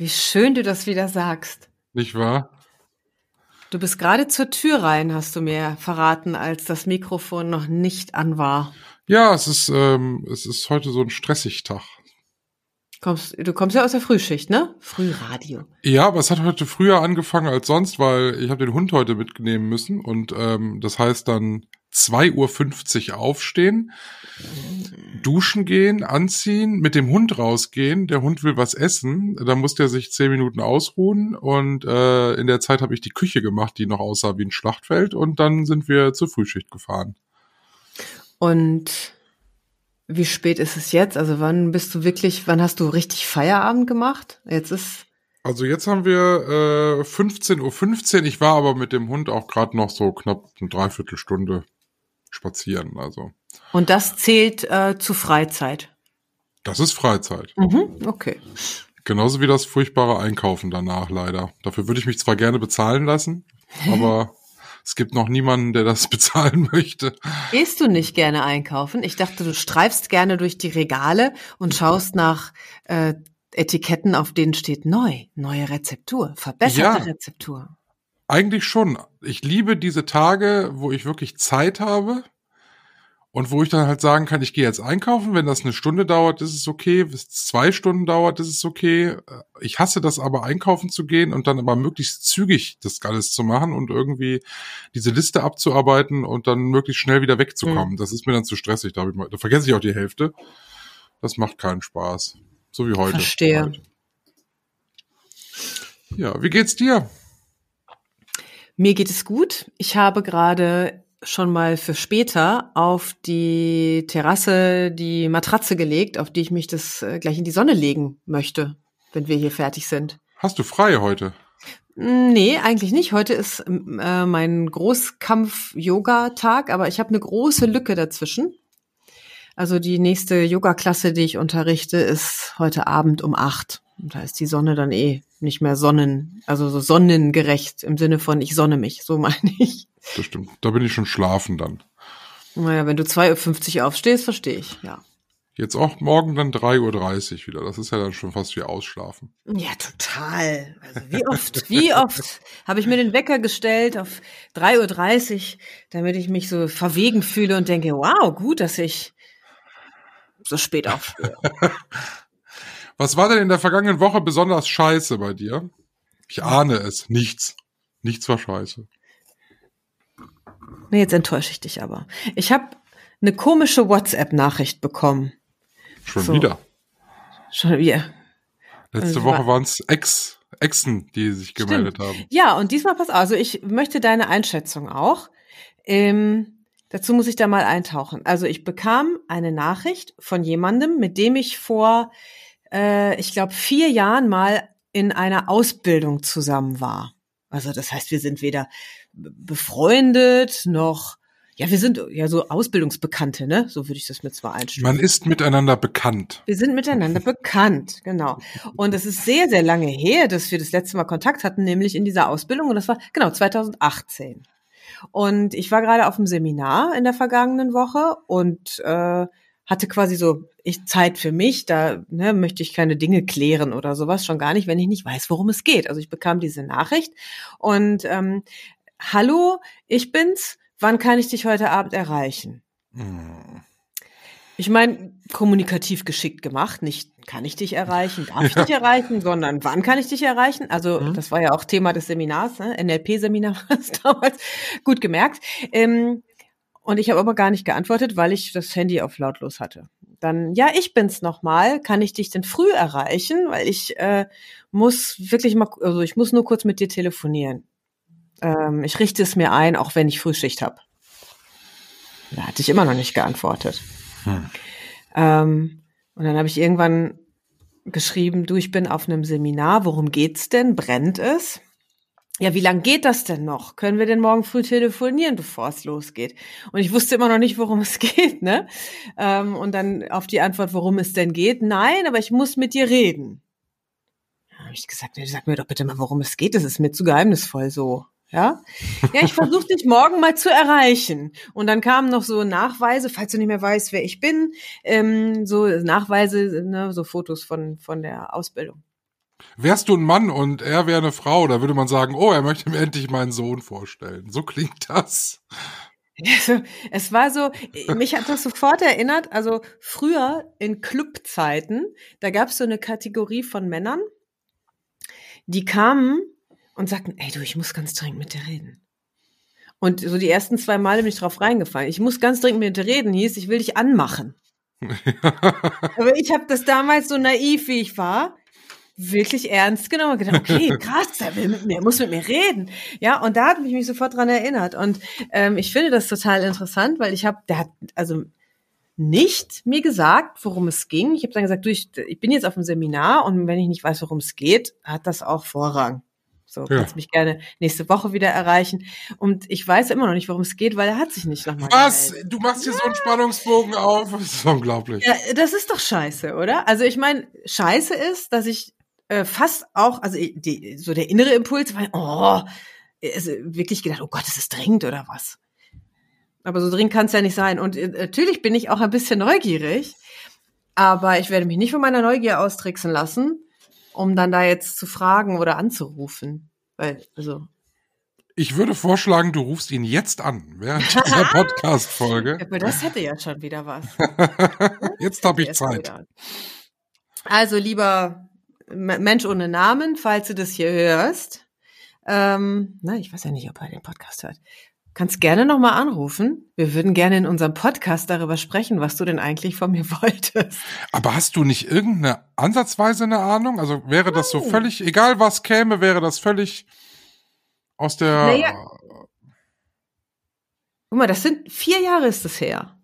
Wie schön du das wieder sagst. Nicht wahr? Du bist gerade zur Tür rein, hast du mir verraten, als das Mikrofon noch nicht an war. Ja, es ist, ähm, es ist heute so ein stressig Tag. Kommst, du kommst ja aus der Frühschicht, ne? Frühradio. Ja, aber es hat heute früher angefangen als sonst, weil ich habe den Hund heute mitnehmen müssen und ähm, das heißt dann 2.50 Uhr aufstehen, duschen gehen, anziehen, mit dem Hund rausgehen. Der Hund will was essen, dann muss der sich zehn Minuten ausruhen und äh, in der Zeit habe ich die Küche gemacht, die noch aussah wie ein Schlachtfeld und dann sind wir zur Frühschicht gefahren. Und wie spät ist es jetzt? Also wann bist du wirklich, wann hast du richtig Feierabend gemacht? Jetzt ist Also jetzt haben wir äh, 15.15 Uhr. 15. Ich war aber mit dem Hund auch gerade noch so knapp eine Dreiviertelstunde spazieren. Also und das zählt äh, zu Freizeit. das ist Freizeit. Mhm, okay. Genauso wie das furchtbare Einkaufen danach leider. Dafür würde ich mich zwar gerne bezahlen lassen, aber es gibt noch niemanden, der das bezahlen möchte. Gehst du nicht gerne einkaufen? Ich dachte, du streifst gerne durch die Regale und schaust nach äh, Etiketten, auf denen steht neu, neue Rezeptur, verbesserte Ja. Rezeptur. Eigentlich schon. Ich liebe diese Tage, wo ich wirklich Zeit habe und wo ich dann halt sagen kann, ich gehe jetzt einkaufen. Wenn das eine Stunde dauert, ist es okay. Wenn es zwei Stunden dauert, ist es okay. Ich hasse das aber, einkaufen zu gehen und dann aber möglichst zügig das alles zu machen und irgendwie diese Liste abzuarbeiten und dann möglichst schnell wieder wegzukommen. Das ist mir dann zu stressig. Da, ich mal, da vergesse ich auch die Hälfte. Das macht keinen Spaß. So wie heute. Verstehe. Ja, wie geht's dir? Mir geht es gut. Ich habe gerade schon mal für später auf die Terrasse die Matratze gelegt, auf die ich mich das äh, gleich in die Sonne legen möchte, wenn wir hier fertig sind. Hast du frei heute? Mm, Nee, eigentlich nicht. Heute ist äh, mein Großkampf-Yoga-Tag, aber ich habe eine große Lücke dazwischen. Also die nächste Yoga-Klasse, die ich unterrichte, ist heute Abend um acht. Und da ist die Sonne dann eh nicht mehr sonnen, also so sonnengerecht im Sinne von ich sonne mich, so meine ich. Das stimmt. Da bin ich schon schlafen dann. Naja, wenn du 2.50 Uhr aufstehst, verstehe ich, ja. Jetzt auch morgen dann 3.30 Uhr wieder. Das ist ja dann schon fast wie Ausschlafen. Ja, total. Also wie oft, wie oft habe ich mir den Wecker gestellt auf 3.30 Uhr, damit ich mich so verwegen fühle und denke, wow, gut, dass ich so spät aufstehe. Was war denn in der vergangenen Woche besonders scheiße bei dir? Ich ahne es. Nichts. Nichts war scheiße. Nee, jetzt enttäusche ich dich aber. Ich habe eine komische WhatsApp-Nachricht bekommen. Schon So. wieder. Schon wieder. Letzte Also Woche war- waren es Ex, Exen, die sich gemeldet haben. Ja, und diesmal pass auf. Also ich möchte deine Einschätzung auch. Ähm, dazu muss ich da mal eintauchen. Also ich bekam eine Nachricht von jemandem, mit dem ich vor, äh, ich glaube, vier Jahren mal in einer Ausbildung zusammen war. Also das heißt, wir sind weder befreundet noch, ja, wir sind ja so Ausbildungsbekannte, ne? So würde ich das mit zwar einstellen. Man ist miteinander bekannt. Wir sind miteinander bekannt, genau. Und es ist sehr, sehr lange her, dass wir das letzte Mal Kontakt hatten, nämlich in dieser Ausbildung. Und das war genau 2018. Und ich war gerade auf dem Seminar in der vergangenen Woche und äh, hatte quasi so ich Zeit für mich. Da ne, möchte ich keine Dinge klären oder sowas, schon gar nicht, wenn ich nicht weiß, worum es geht. Also ich bekam diese Nachricht und ähm, Hallo, ich bin's. Wann kann ich dich heute Abend erreichen? Hm. Ich meine, kommunikativ geschickt gemacht. Nicht kann ich dich erreichen, darf ich dich erreichen, sondern wann kann ich dich erreichen? Also Mhm. das war ja auch Thema des Seminars, ne? NLP-Seminar war es damals. Gut gemerkt. Ähm, und ich habe aber gar nicht geantwortet, weil ich das Handy auf lautlos hatte. Dann, ja, ich bin's nochmal. Kann ich dich denn früh erreichen? Weil ich äh, muss wirklich mal, also ich muss nur kurz mit dir telefonieren. Ähm, ich richte es mir ein, auch wenn ich Frühschicht habe. Da hatte ich immer noch nicht geantwortet. Hm. Ähm, und dann habe ich irgendwann geschrieben, du, ich bin auf einem Seminar, worum geht's denn? Brennt es? Ja, wie lang geht das denn noch? Können wir denn morgen früh telefonieren, bevor es losgeht? Und ich wusste immer noch nicht, worum es geht, ne? Ähm, und dann auf die Antwort, worum es denn geht, nein, aber ich muss mit dir reden. Da habe ich gesagt, nee, sag mir doch bitte mal, worum es geht. Das ist mir zu geheimnisvoll so. Ja, ja, ich versuche dich morgen mal zu erreichen. Und dann kamen noch so Nachweise, falls du nicht mehr weißt, wer ich bin, ähm, so Nachweise, ne, so Fotos von von der Ausbildung. Wärst du ein Mann und er wäre eine Frau, da würde man sagen, oh, er möchte mir endlich meinen Sohn vorstellen. So klingt das. Also, es war so, mich hat das sofort erinnert, also früher in Clubzeiten, da gab es so eine Kategorie von Männern, die kamen und sagten, ey du, ich muss ganz dringend mit dir reden. Und so die ersten zwei Male bin ich drauf reingefallen. Ich muss ganz dringend mit dir reden, hieß, ich will dich anmachen. Aber ich habe das damals so naiv, wie ich war, wirklich ernst genommen und gedacht, okay, krass, der will mit mir, er muss mit mir reden. Ja, und da hat mich mich sofort dran erinnert. Und ähm, ich finde das total interessant, weil ich habe, der hat also nicht mir gesagt, worum es ging. Ich habe dann gesagt, du, ich, ich bin jetzt auf dem Seminar und wenn ich nicht weiß, worum es geht, hat das auch Vorrang. So, Ja. kannst mich gerne nächste Woche wieder erreichen. Und ich weiß immer noch nicht, worum es geht, weil er hat sich nicht nochmal Was? gemeldet. Du machst hier so einen Spannungsbogen auf? Das ist unglaublich. Ja, das ist doch scheiße, oder? Also ich meine, scheiße ist, dass ich äh, fast auch, also die, so der innere Impuls war, oh, also wirklich gedacht, oh Gott, ist es dringend oder was? Aber so dringend kann es ja nicht sein. Und äh, natürlich bin ich auch ein bisschen neugierig, aber ich werde mich nicht von meiner Neugier austricksen lassen, um dann da jetzt zu fragen oder anzurufen. Weil, also, Ich würde vorschlagen, du rufst ihn jetzt an, während dieser Podcast-Folge. aber das hätte ja schon wieder was. Jetzt habe ich Zeit. Also, lieber Mensch ohne Namen, falls du das hier hörst, ähm, na, ich weiß ja nicht, ob er den Podcast hört. Kannst gerne nochmal anrufen. Wir würden gerne in unserem Podcast darüber sprechen, was du denn eigentlich von mir wolltest. Aber hast du nicht irgendeine ansatzweise eine Ahnung? Also wäre das so völlig, egal was käme, wäre das völlig aus der. Naja. Guck mal, das sind vier Jahre ist es her.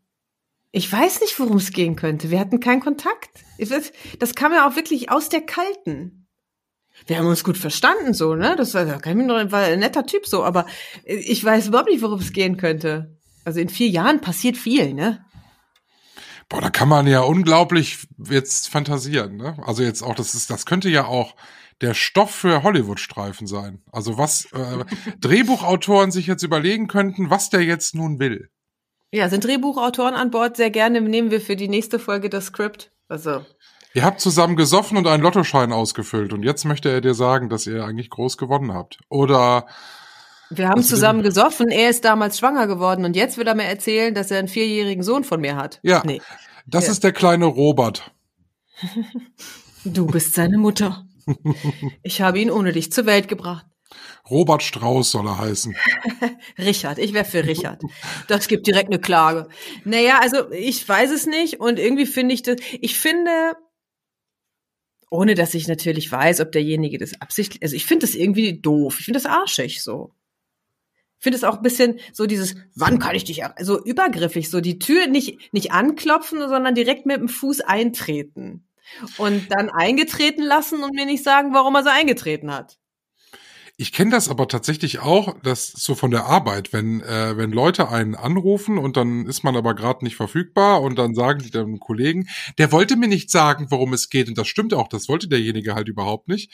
Ich weiß nicht, worum es gehen könnte. Wir hatten keinen Kontakt. Das kam ja auch wirklich aus der Kalten. Wir haben uns gut verstanden, so, ne? Das war, da kann ich mich noch, war ein netter Typ so, aber ich weiß überhaupt nicht, worum es gehen könnte. Also in vier Jahren passiert viel, ne? Boah, da kann man ja unglaublich jetzt fantasieren, ne? Also jetzt auch, das ist, das könnte ja auch der Stoff für Hollywood-Streifen sein. Also was äh, Drehbuchautoren sich jetzt überlegen könnten, was der jetzt nun will. Ja, sind Drehbuchautoren an Bord? Sehr gerne nehmen wir für die nächste Folge das Skript. Also, Ihr habt zusammen gesoffen und einen Lottoschein ausgefüllt und jetzt möchte er dir sagen, dass ihr eigentlich groß gewonnen habt. Oder wir haben zusammen gesoffen, er ist damals schwanger geworden und jetzt will er mir erzählen, dass er einen vierjährigen Sohn von mir hat. Ja. Nee, das Ja. ist der kleine Robert. du bist seine Mutter. Ich habe ihn ohne dich zur Welt gebracht. Robert Strauß soll er heißen. Richard, ich wäre für Richard. Das gibt direkt eine Klage. Naja, also ich weiß es nicht und irgendwie finde ich das, ich finde, ohne dass ich natürlich weiß, ob derjenige das absichtlich, also ich finde das irgendwie doof. Ich finde das arschig so. Ich finde es auch ein bisschen so dieses, wann kann ich dich, so übergriffig, so die Tür nicht, nicht anklopfen, sondern direkt mit dem Fuß eintreten. Und dann eingetreten lassen und mir nicht sagen, warum er so eingetreten hat. Ich kenne das aber tatsächlich auch, das ist so von der Arbeit, wenn äh, wenn Leute einen anrufen und dann ist man aber gerade nicht verfügbar und dann sagen die dem Kollegen, der wollte mir nicht sagen, worum es geht und das stimmt auch, das wollte derjenige halt überhaupt nicht.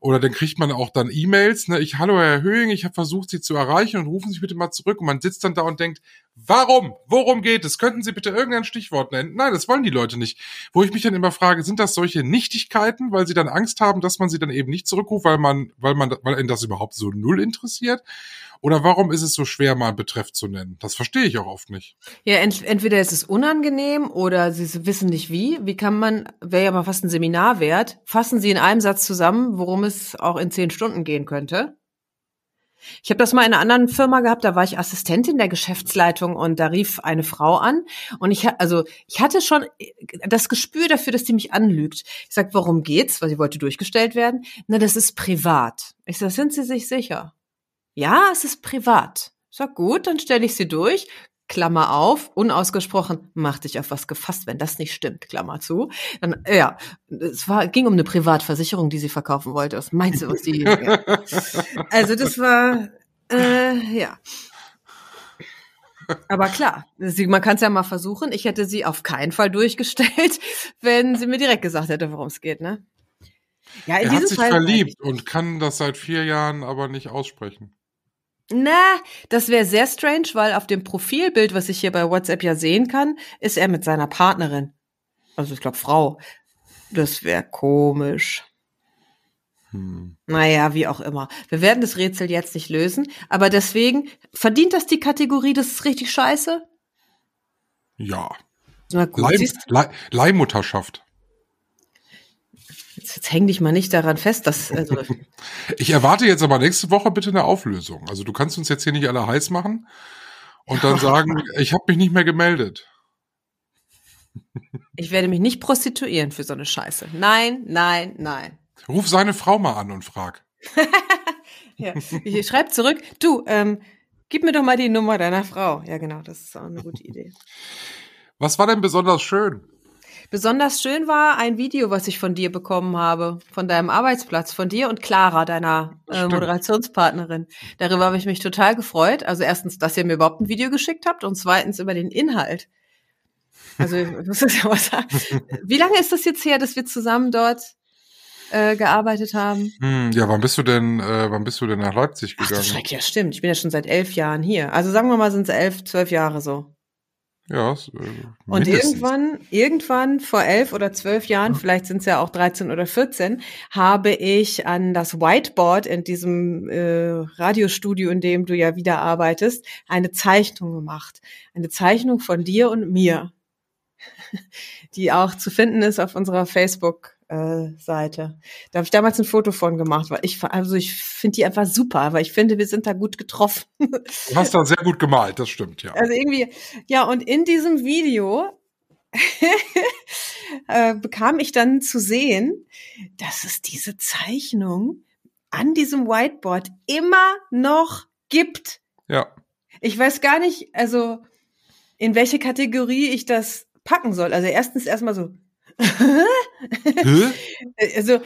Oder dann kriegt man auch dann E-Mails, ne, ich hallo Herr Höhing, ich habe versucht Sie zu erreichen und rufen Sie bitte mal zurück und man sitzt dann da und denkt, warum? Worum geht es? Könnten Sie bitte irgendein Stichwort nennen? Nein, das wollen die Leute nicht. Wo ich mich dann immer frage, sind das solche Nichtigkeiten, weil sie dann Angst haben, dass man sie dann eben nicht zurückruft, weil man, weil man, weil ihn das überhaupt so null interessiert? Oder warum ist es so schwer, mal einen Betreff zu nennen? Das verstehe ich auch oft nicht. Ja, ent entweder ist es unangenehm oder sie wissen nicht wie. Wie kann man, wäre ja mal fast ein Seminar wert, fassen Sie in einem Satz zusammen, worum es auch in zehn Stunden gehen könnte. Ich habe das mal in einer anderen Firma gehabt, da war ich Assistentin der Geschäftsleitung und da rief eine Frau an und ich also ich hatte schon das Gespür dafür, dass die mich anlügt. Ich sag, worum geht's? Weil sie wollte durchgestellt werden. Na, das ist privat. Ich sag, sind Sie sich sicher? Ja, es ist privat. Ich sag, gut, dann stelle ich Sie durch. Klammer auf, unausgesprochen, mach dich auf was gefasst, wenn das nicht stimmt, Klammer zu. Dann, ja, es war, ging um eine Privatversicherung, die sie verkaufen wollte. Was meinst du, was die, ja. Also das war, äh, ja. Aber klar, sie, man kann es ja mal versuchen. Ich hätte sie auf keinen Fall durchgestellt, wenn sie mir direkt gesagt hätte, worum es geht, ne? Ja, in er hat sich Fall verliebt und kann das seit vier Jahren aber nicht aussprechen. Na, das wäre sehr strange, weil auf dem Profilbild, was ich hier bei WhatsApp ja sehen kann, ist er mit seiner Partnerin. Also ich glaube Frau. Das wäre komisch. Hm. Naja, wie auch immer. Wir werden das Rätsel jetzt nicht lösen, aber deswegen verdient das die Kategorie, das ist richtig scheiße? Ja. Na gut, Leih, Leih, Leihmutterschaft. Jetzt, jetzt häng dich mal nicht daran fest, dass. Also ich erwarte jetzt aber nächste Woche bitte eine Auflösung. Also du kannst uns jetzt hier nicht alle heiß machen und dann sagen, ich habe mich nicht mehr gemeldet. Ich werde mich nicht prostituieren für so eine Scheiße. Nein, nein, nein. Ruf seine Frau mal an und frag. ja, ich schreib zurück, du, ähm, gib mir doch mal die Nummer deiner Frau. Ja, genau, das ist auch eine gute Idee. Was war denn besonders schön? Besonders schön war ein Video, was ich von dir bekommen habe, von deinem Arbeitsplatz, von dir und Clara, deiner äh, Moderationspartnerin. Darüber habe ich mich total gefreut. Also erstens, dass ihr mir überhaupt ein Video geschickt habt und zweitens über den Inhalt. Also, ich muss das ja was sagen. Wie lange ist das jetzt her, dass wir zusammen dort äh, gearbeitet haben? Hm, ja, wann bist du denn, äh, wann bist du denn nach Leipzig gegangen? Ach, Schreck, ja, stimmt. Ich bin ja schon seit elf Jahren hier. Also sagen wir mal, sind es elf, zwölf Jahre so. Ja. Äh, und irgendwann, irgendwann vor elf oder zwölf Jahren, ja. vielleicht sind es ja auch 13 oder 14, habe ich an das Whiteboard in diesem äh, Radiostudio, in dem du ja wieder arbeitest, eine Zeichnung gemacht. Eine Zeichnung von dir und mir, die auch zu finden ist auf unserer Facebook Seite. Da habe ich damals ein Foto von gemacht, weil ich also ich finde die einfach super, weil ich finde, wir sind da gut getroffen. Du hast da sehr gut gemalt, das stimmt, ja. Also irgendwie, ja, und in diesem Video äh, bekam ich dann zu sehen, dass es diese Zeichnung an diesem Whiteboard immer noch gibt. Ja. Ich weiß gar nicht, also in welche Kategorie ich das packen soll. Also erstens erstmal so, also,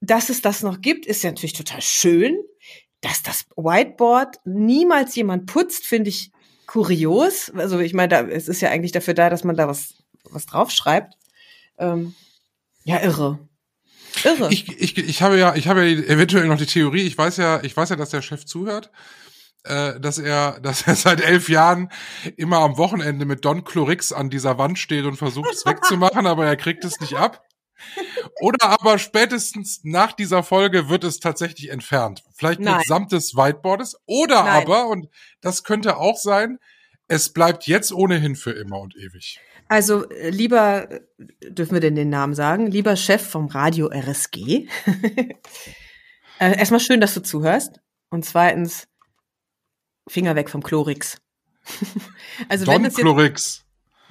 dass es das noch gibt, ist ja natürlich total schön. Dass das Whiteboard niemals jemand putzt, finde ich kurios. Also ich meine, da, es ist ja eigentlich dafür da, dass man da was, was draufschreibt. Ähm, ja, irre. Irre. Ich, ich, ich habe ja, ich habe ja eventuell noch die Theorie, ich weiß ja, ich weiß ja, dass der Chef zuhört äh, dass er, dass er seit elf Jahren immer am Wochenende mit Don Chlorix an dieser Wand steht und versucht es wegzumachen, aber er kriegt es nicht ab. Oder aber spätestens nach dieser Folge wird es tatsächlich entfernt. Vielleicht Nein. mitsamt des Whiteboards. Oder Nein. aber, und das könnte auch sein, es bleibt jetzt ohnehin für immer und ewig. Also, äh, lieber, äh, dürfen wir denn den Namen sagen? Lieber Chef vom Radio RSG. äh, erstmal schön, dass du zuhörst. Und zweitens, Finger weg vom Chlorix. also Don wenn das Chlorix.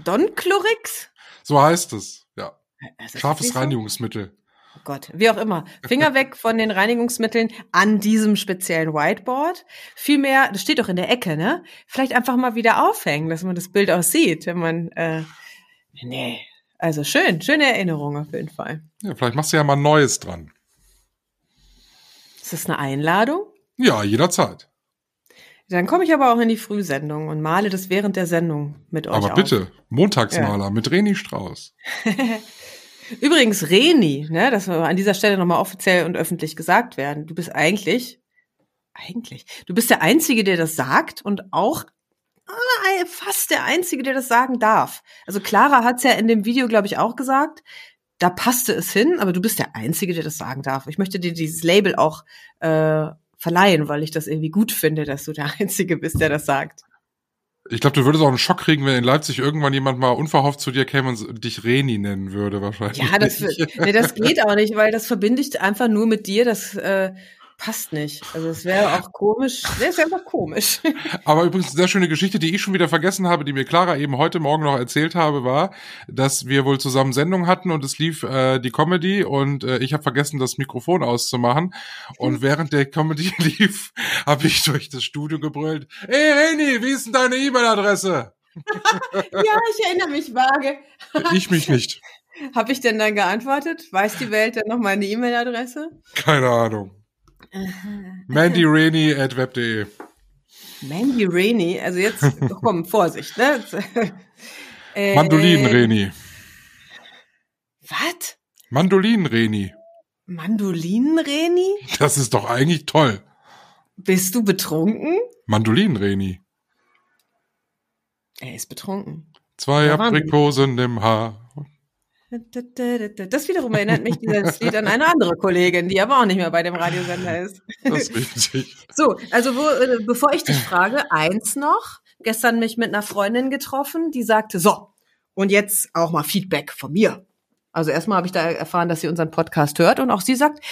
Don Chlorix? So heißt es, ja. Scharfes Reinigungsmittel. Oh Gott, wie auch immer. Finger weg von den Reinigungsmitteln an diesem speziellen Whiteboard. Vielmehr, das steht doch in der Ecke, ne? Vielleicht einfach mal wieder aufhängen, dass man das Bild auch sieht, wenn man, äh, nee. Also schön, schöne Erinnerung auf jeden Fall. Ja, vielleicht machst du ja mal Neues dran. Ist das eine Einladung? Ja, jederzeit. Dann komme ich aber auch in die Frühsendung und male das während der Sendung mit euch. Aber auf. bitte, Montagsmaler ja. mit Reni Strauß. Übrigens, Reni, ne, das soll an dieser Stelle nochmal offiziell und öffentlich gesagt werden. Du bist eigentlich, eigentlich, du bist der Einzige, der das sagt und auch ah, fast der Einzige, der das sagen darf. Also Clara hat es ja in dem Video, glaube ich, auch gesagt. Da passte es hin, aber du bist der Einzige, der das sagen darf. Ich möchte dir dieses Label auch äh, verleihen, weil ich das irgendwie gut finde, dass du der Einzige bist, der das sagt. Ich glaube, du würdest auch einen Schock kriegen, wenn in Leipzig irgendwann jemand mal unverhofft zu dir käme und dich Reni nennen würde, wahrscheinlich. Ja, das, nee, das geht auch nicht, weil das verbinde ich einfach nur mit dir. Das äh, passt nicht. Also es wäre auch komisch. Der ist einfach komisch. Aber übrigens eine sehr schöne Geschichte, die ich schon wieder vergessen habe, die mir Clara eben heute Morgen noch erzählt habe, war, dass wir wohl zusammen Sendung hatten und es lief äh, die Comedy und äh, ich habe vergessen, das Mikrofon auszumachen. Und während der Comedy lief, habe ich durch das Studio gebrüllt, Ey Reni, wie ist denn deine E-Mail-Adresse? ja, ich erinnere mich vage. Ich mich nicht. Habe ich denn dann geantwortet? Weiß die Welt denn noch meine E-Mail-Adresse? Keine Ahnung. Mandy Rainey at web.de. Mandy Rainey, also jetzt, komm, Vorsicht, ne? Äh, Mandolin Reni. Was? Mandolin Reni. Mandolinen Reni? Das ist doch eigentlich toll. Bist du betrunken? Mandolin Reni. Er ist betrunken. Zwei. Aprikosen im Haar. Das wiederum erinnert mich dieses Lied an eine andere Kollegin, die aber auch nicht mehr bei dem Radiosender ist. Das ist richtig. So, also wo, äh, bevor ich dich frage, eins noch. Gestern mich mit einer Freundin getroffen, die sagte, so, und jetzt auch mal Feedback von mir. Also erstmal habe ich da erfahren, dass sie unseren Podcast hört und auch sie sagt,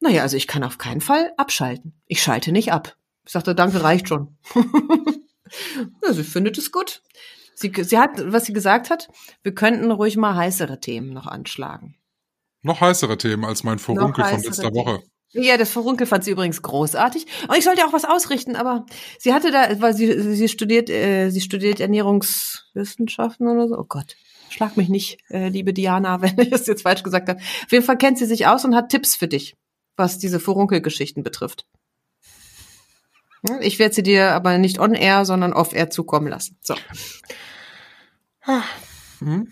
naja, also ich kann auf keinen Fall abschalten. Ich schalte nicht ab. Ich sagte, danke, reicht schon. ja, sie findet es gut. Sie, sie hat, was sie gesagt hat, wir könnten ruhig mal heißere Themen noch anschlagen. Noch heißere Themen als mein Vorunkel von letzter Themen. Woche. Ja, das Verunkel fand sie übrigens großartig. Und ich sollte auch was ausrichten, aber sie hatte da, weil sie, sie studiert, äh, sie studiert Ernährungswissenschaften oder so. Oh Gott, schlag mich nicht, äh, liebe Diana, wenn ich es jetzt falsch gesagt habe. Auf jeden Fall kennt sie sich aus und hat Tipps für dich, was diese Furunkelgeschichten betrifft. Hm, Ich werde sie dir aber nicht on air, sondern off air zukommen lassen. So. Hm?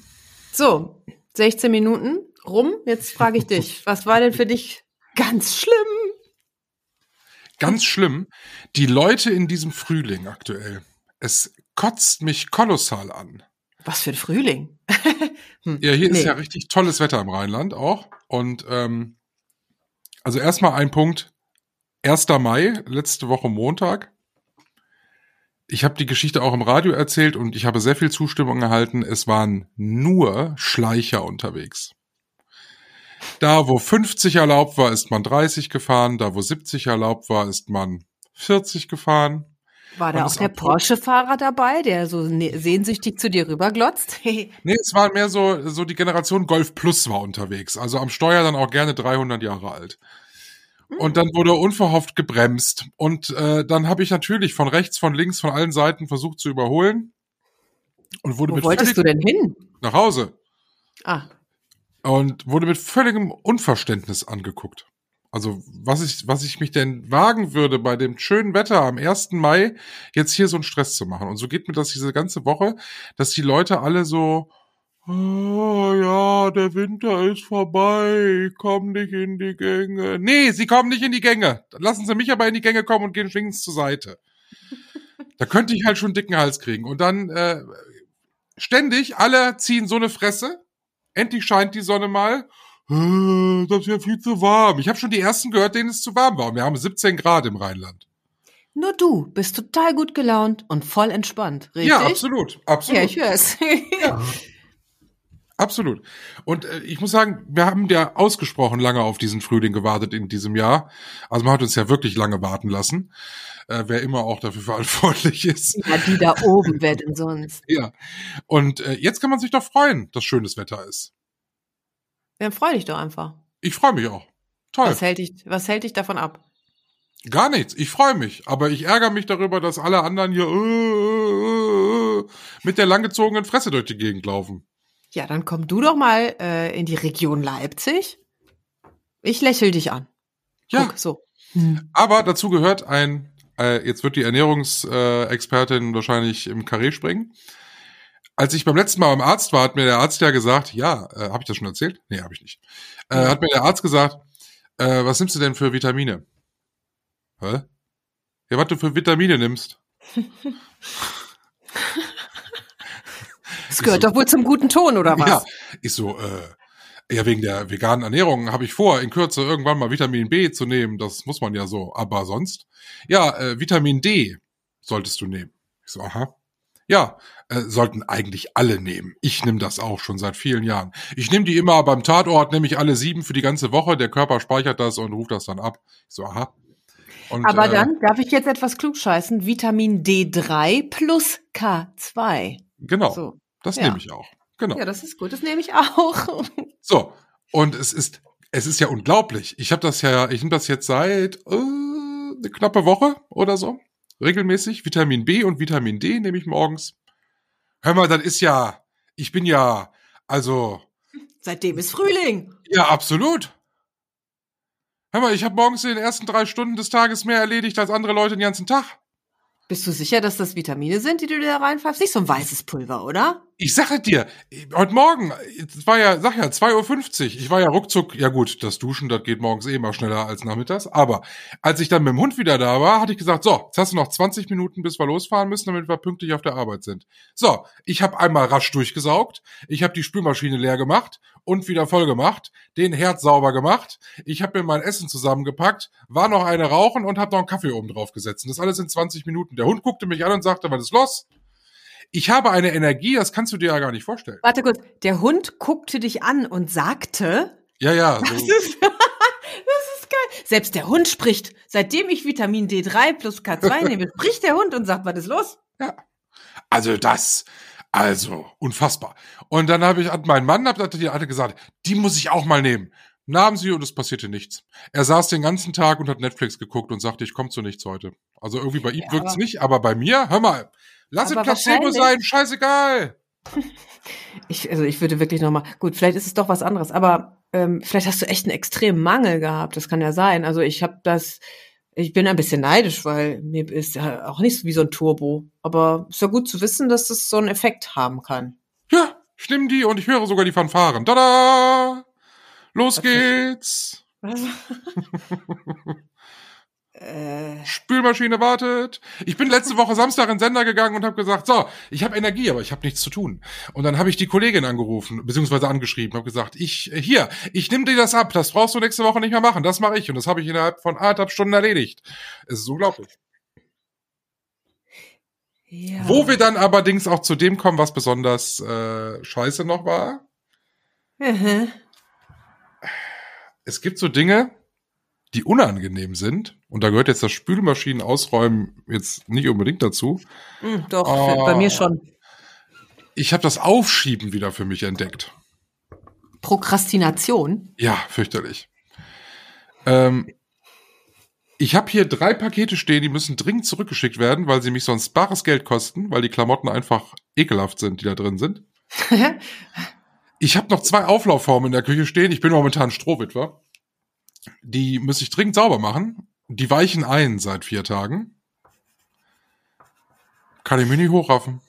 So, 16 Minuten rum. Jetzt frage ich dich, was war denn für dich ganz schlimm? Ganz schlimm. Die Leute in diesem Frühling aktuell. Es kotzt mich kolossal an. Was für ein Frühling. Hm, Ja, hier ist nee. ja richtig tolles Wetter im Rheinland auch. Und ähm, also erstmal ein Punkt. 1. Mai, letzte Woche Montag. Ich habe die Geschichte auch im Radio erzählt und ich habe sehr viel Zustimmung erhalten. Es waren nur Schleicher unterwegs. Da, wo 50 erlaubt war, ist man 30 gefahren. Da, wo 70 erlaubt war, ist man 40 gefahren. War da auch der Porsche-Fahrer dabei, der so ne- sehnsüchtig zu dir rüberglotzt? Nee, es war mehr so, so die Generation Golf Plus war unterwegs. Also am Steuer dann auch gerne 300 Jahre alt. Und dann wurde unverhofft gebremst. Und äh, dann habe ich natürlich von rechts, von links, von allen Seiten versucht zu überholen. Und wurde Wo mit wolltest du denn hin? nach Hause. Ah, Und wurde mit völligem Unverständnis angeguckt. Also was ich, was ich mich denn wagen würde, bei dem schönen Wetter am 1. Mai jetzt hier so einen Stress zu machen. Und so geht mir das diese ganze Woche, dass die Leute alle so, oh, ja, der Winter ist vorbei, ich komm nicht in die Gänge. Nee, sie kommen nicht in die Gänge. Lassen sie mich aber in die Gänge kommen und gehen schwingens zur Seite. Da könnte ich halt schon einen dicken Hals kriegen. Und dann äh, ständig, alle ziehen so eine Fresse. Endlich scheint die Sonne mal. Äh, Das ist ja viel zu warm. Ich habe schon die ersten gehört, denen es zu warm war. Und wir haben 17 Grad im Rheinland. nur du bist total gut gelaunt und voll entspannt, richtig? Ja, absolut. Absolut. Ja, ich hör's. Absolut. Und äh, ich muss sagen, wir haben ja ausgesprochen lange auf diesen Frühling gewartet in diesem Jahr. Also man hat uns ja wirklich lange warten lassen, äh, wer immer auch dafür verantwortlich ist. ja, die da oben, wer denn sonst? Ja. Und äh, jetzt kann man sich doch freuen, dass schönes Wetter ist. Dann freu dich doch einfach. Ich freue mich auch. Toll. Was hält dich, was hält dich davon ab? Gar nichts. Ich freue mich. Aber ich ärgere mich darüber, dass alle anderen hier äh, äh, äh, mit der langgezogenen Fresse durch die Gegend laufen. Ja, dann komm du doch mal äh, in die Region Leipzig. Ich lächel dich an. Ja, Guck, so. aber dazu gehört ein, äh, jetzt wird die Ernährungsexpertin wahrscheinlich im Karree springen. Als ich beim letzten Mal beim Arzt war, hat mir der Arzt ja gesagt, ja, äh, habe ich das schon erzählt? Nee, habe ich nicht. Äh, Ja. Hat mir der Arzt gesagt, äh, was nimmst du denn für Vitamine? Hä? Ja, was du für Vitamine nimmst? Das gehört doch wohl zum guten Ton, oder was? Ja, ich so, äh, ja, wegen der veganen Ernährung habe ich vor, in Kürze irgendwann mal Vitamin B zu nehmen. Das muss man ja so. Aber sonst? Ja, äh, Vitamin D solltest du nehmen. Ich so, aha. Ja, äh, sollten eigentlich alle nehmen. Ich nehme das auch schon seit vielen Jahren. Ich nehme die immer beim Tatort, nehme ich alle sieben für die ganze Woche. Der Körper speichert das und ruft das dann ab. Ich so, aha. Und, Aber äh, dann darf ich jetzt etwas klugscheißen. Vitamin D3 plus K2. Genau, So. Das ja. nehme ich auch. Genau. Ja, das ist gut. Das nehme ich auch. So, und es ist, es ist ja unglaublich. Ich habe das ja, ich nehme das jetzt seit äh, eine knappe Woche oder so. Regelmäßig. Vitamin B und Vitamin D nehme ich morgens. Hör mal, das ist ja, ich bin ja, also, Seitdem ist Frühling. ja, absolut. Hör mal, ich habe morgens in den ersten drei Stunden des Tages mehr erledigt als andere Leute den ganzen Tag. Bist du sicher, dass das Vitamine sind, die du dir da reinpfeifst? Nicht so ein weißes Pulver, oder? Ich sage dir, heute Morgen, es war ja, sag ja, 2.50 Uhr. Ich war ja ruckzuck, ja gut, das Duschen, das geht morgens eh mal schneller als nachmittags. Aber als ich dann mit dem Hund wieder da war, hatte ich gesagt, so, jetzt hast du noch 20 Minuten, bis wir losfahren müssen, damit wir pünktlich auf der Arbeit sind. So, ich habe einmal rasch durchgesaugt, ich habe die Spülmaschine leer gemacht und wieder voll gemacht, den Herd sauber gemacht, ich habe mir mein Essen zusammengepackt, war noch eine rauchen und habe noch einen Kaffee oben drauf gesetzt. Und das alles in 20 Minuten. Der Hund guckte mich an und sagte, was ist los? Ich habe eine Energie, das kannst du dir ja gar nicht vorstellen. Warte kurz. Der Hund guckte dich an und sagte, Ja, ja, das so, ist, das ist geil. Selbst der Hund spricht. Seitdem ich Vitamin D3 plus K2 nehme, spricht der Hund und sagt, was ist los? also das, also unfassbar. Und dann habe ich an meinen Mann, hab die hatte gesagt, die muss ich auch mal nehmen. Nahm sie und es passierte nichts. Er saß den ganzen Tag und hat Netflix geguckt und sagte, ich komme zu nichts heute. Also irgendwie bei ihm Ja, wirkt's aber- nicht, aber bei mir, hör mal, lass es Placebo sein, scheißegal. Ich, also ich würde wirklich nochmal, gut, vielleicht ist es doch was anderes, aber ähm, vielleicht hast du echt einen extremen Mangel gehabt. Das kann ja sein. Also ich habe das, ich bin ein bisschen neidisch, weil mir ist ja auch nicht so wie so ein Turbo. Aber ist ja gut zu wissen, dass das so einen Effekt haben kann. Ja, ich nehme die und ich höre sogar die Fanfaren. Tada! Los Was geht's! äh, Spülmaschine wartet. Ich bin letzte Woche Samstag in den Sender gegangen und habe gesagt, so, ich habe Energie, aber ich habe nichts zu tun. Und dann habe ich die Kollegin angerufen, beziehungsweise angeschrieben, habe gesagt, ich äh, hier, ich nehme dir das ab, das brauchst du nächste Woche nicht mehr machen, das mache ich und das habe ich innerhalb von anderthalb Stunden erledigt. Es ist unglaublich. ja. Wo wir dann allerdings auch zu dem kommen, was besonders äh, scheiße noch war. Mhm. Es gibt so Dinge, die unangenehm sind. Und da gehört jetzt das Spülmaschinen ausräumen jetzt nicht unbedingt dazu. Hm, doch, Oh. bei mir schon. Ich habe das Aufschieben wieder für mich entdeckt. Prokrastination. Ja, fürchterlich. Ähm, ich habe hier drei Pakete stehen, die müssen dringend zurückgeschickt werden, weil sie mich sonst bares Geld kosten, weil die Klamotten einfach ekelhaft sind, die da drin sind. Ich habe noch zwei Auflaufformen in der Küche stehen. Ich bin momentan Strohwitwer. Die muss ich dringend sauber machen. Die weichen ein seit vier Tagen. Kann ich mich nicht hochraffen.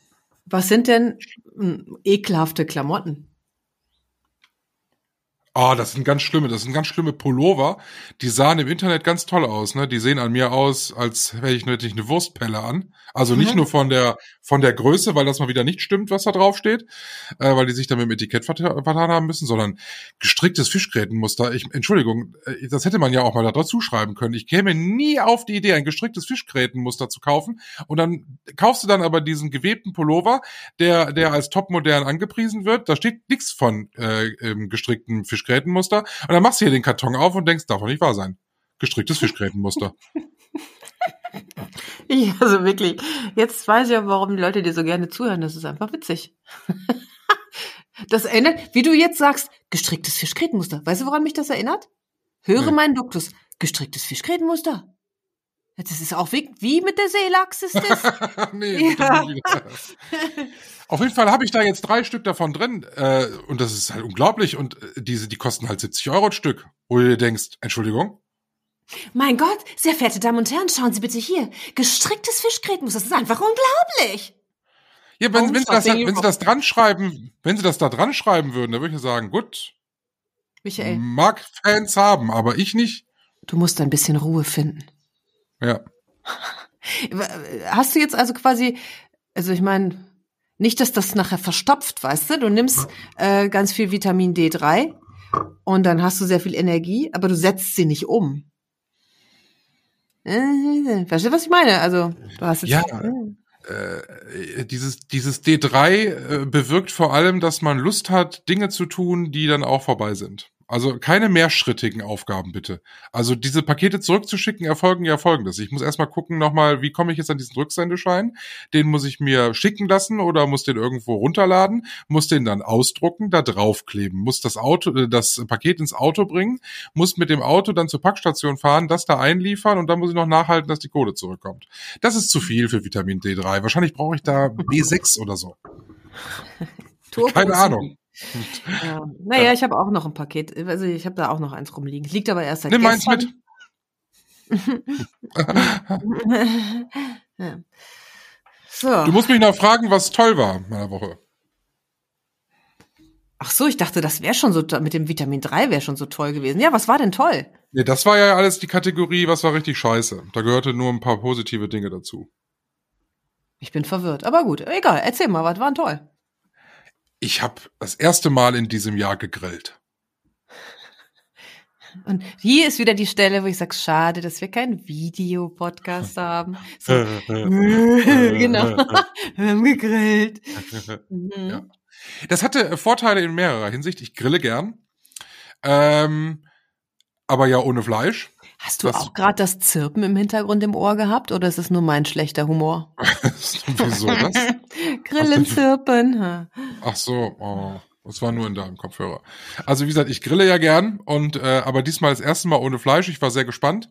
Was sind denn hm, ekelhafte Klamotten? Oh, das sind ganz schlimme, das sind ganz schlimme Pullover. Die sahen im Internet ganz toll aus, ne? Die sehen an mir aus, als hätte ich, hätte ich eine Wurstpelle an. Also nicht Mhm. nur von der, von der Größe, weil das mal wieder nicht stimmt, was da drauf steht, äh, weil die sich dann mit dem Etikett vert- vertan haben müssen, sondern gestricktes Fischgrätenmuster. Ich, Entschuldigung, äh, das hätte man ja auch mal da dazu schreiben können. Ich käme nie auf die Idee, ein gestricktes Fischgrätenmuster zu kaufen. Und dann kaufst du dann aber diesen gewebten Pullover, der, der als topmodern angepriesen wird. Da steht nichts von äh, ähm, gestricktem Fischgrätenmuster. Und dann machst du hier den Karton auf und denkst, darf doch nicht wahr sein. Gestricktes Fischgrätenmuster. Ja, also wirklich. Jetzt weiß ich auch, warum die Leute dir so gerne zuhören. Das ist einfach witzig. Das erinnert, wie du jetzt sagst, gestricktes Fischgrätenmuster. Weißt du, woran mich das erinnert? Höre Nee. meinen Duktus. Gestricktes Fischgrätenmuster. Das ist auch wie, wie mit der Seelachs ist das. nee, Ja. Auf jeden Fall habe ich da jetzt drei Stück davon drin äh, und das ist halt unglaublich und äh, diese, die kosten halt 70 Euro ein Stück, wo du dir denkst, Entschuldigung, mein Gott, sehr verehrte Damen und Herren, schauen Sie bitte hier. Gestricktes Fischgrätenmuster. Das ist einfach unglaublich. ja, wenn, wenn, sie das, wenn sie das dran schreiben, wenn sie das da dran schreiben würden, dann würde ich sagen, gut, Michael, mag Fans haben, aber ich nicht. du musst ein bisschen Ruhe finden. Ja, Hast du jetzt also quasi, also ich meine, nicht, dass das nachher verstopft, weißt du? Du nimmst äh, ganz viel Vitamin D3 und dann hast du sehr viel Energie, aber du setzt sie nicht um. Äh, Verstehst du, was ich meine? Also, du hast jetzt. Ja. äh, dieses, dieses D3 äh, bewirkt vor allem, dass man Lust hat, Dinge zu tun, die dann auch vorbei sind. Also keine mehrschrittigen Aufgaben bitte. Also diese Pakete zurückzuschicken erfolgen ja folgendes. Ich muss erstmal gucken nochmal, wie komme ich jetzt an diesen Rücksendeschein? Den muss ich mir schicken lassen oder muss den irgendwo runterladen, muss den dann ausdrucken, da draufkleben, muss das Auto, äh, das Paket ins Auto bringen, muss mit dem Auto dann zur Packstation fahren, das da einliefern und dann muss ich noch nachhalten, dass die Kohle zurückkommt. Das ist zu viel für Vitamin D3. Wahrscheinlich brauche ich da B6 oder so. Keine Ahnung. Ja. Naja, ich habe auch noch ein Paket. Also ich habe da auch noch eins rumliegen. Es liegt aber erst seit Nimm meins gestern. mit. ja. So. Du musst mich noch fragen, was toll war in meiner Woche. Ach so, ich dachte, das wäre schon so mit dem Vitamin 3 wäre schon so toll gewesen. Ja, was war denn toll? Nee, das war ja alles die Kategorie, was war richtig scheiße. Da gehörte nur ein paar positive Dinge dazu. Ich bin verwirrt, aber gut, egal, erzähl mal, was war denn toll? Ich habe das erste Mal in diesem Jahr gegrillt. Und hier ist wieder die Stelle, wo ich sage, schade, dass wir keinen Videopodcast haben. So, genau. wir haben gegrillt. Mhm. Ja. Das hatte äh, Vorteile in mehrerer Hinsicht. Ich grille gern. Ähm, aber ja ohne Fleisch. Hast du Das- auch gerade das Zirpen im Hintergrund im Ohr gehabt oder ist es nur mein schlechter Humor? Wieso das? Grillen, Zirpen. Ach so, oh, das war nur in deinem Kopfhörer. Also wie gesagt, ich grille ja gern und äh, aber diesmal das erste Mal ohne Fleisch. Ich war sehr gespannt.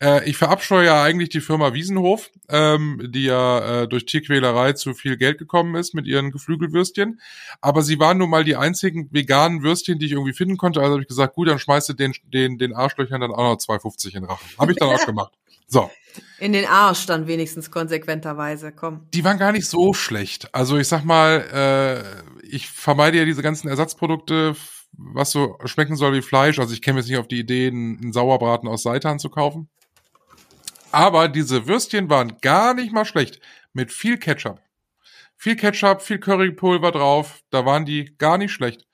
Äh, ich verabscheue ja eigentlich die Firma Wiesenhof, ähm, die ja äh, durch Tierquälerei zu viel Geld gekommen ist mit ihren Geflügelwürstchen. Aber sie waren nun mal die einzigen veganen Würstchen, die ich irgendwie finden konnte. Also habe ich gesagt, gut, dann schmeißt du den, den, den Arschlöchern dann auch noch 2,50 in Rachen. Habe ich dann auch gemacht. So. In den Arsch dann wenigstens konsequenterweise, komm. Die waren gar nicht so schlecht. Also ich sag mal, äh, ich vermeide ja diese ganzen Ersatzprodukte, was so schmecken soll wie Fleisch. Also ich käme jetzt nicht auf die Idee, einen, einen Sauerbraten aus Seitan zu kaufen. Aber diese Würstchen waren gar nicht mal schlecht. Mit viel Ketchup. Viel Ketchup, viel Currypulver drauf. Da waren die gar nicht schlecht.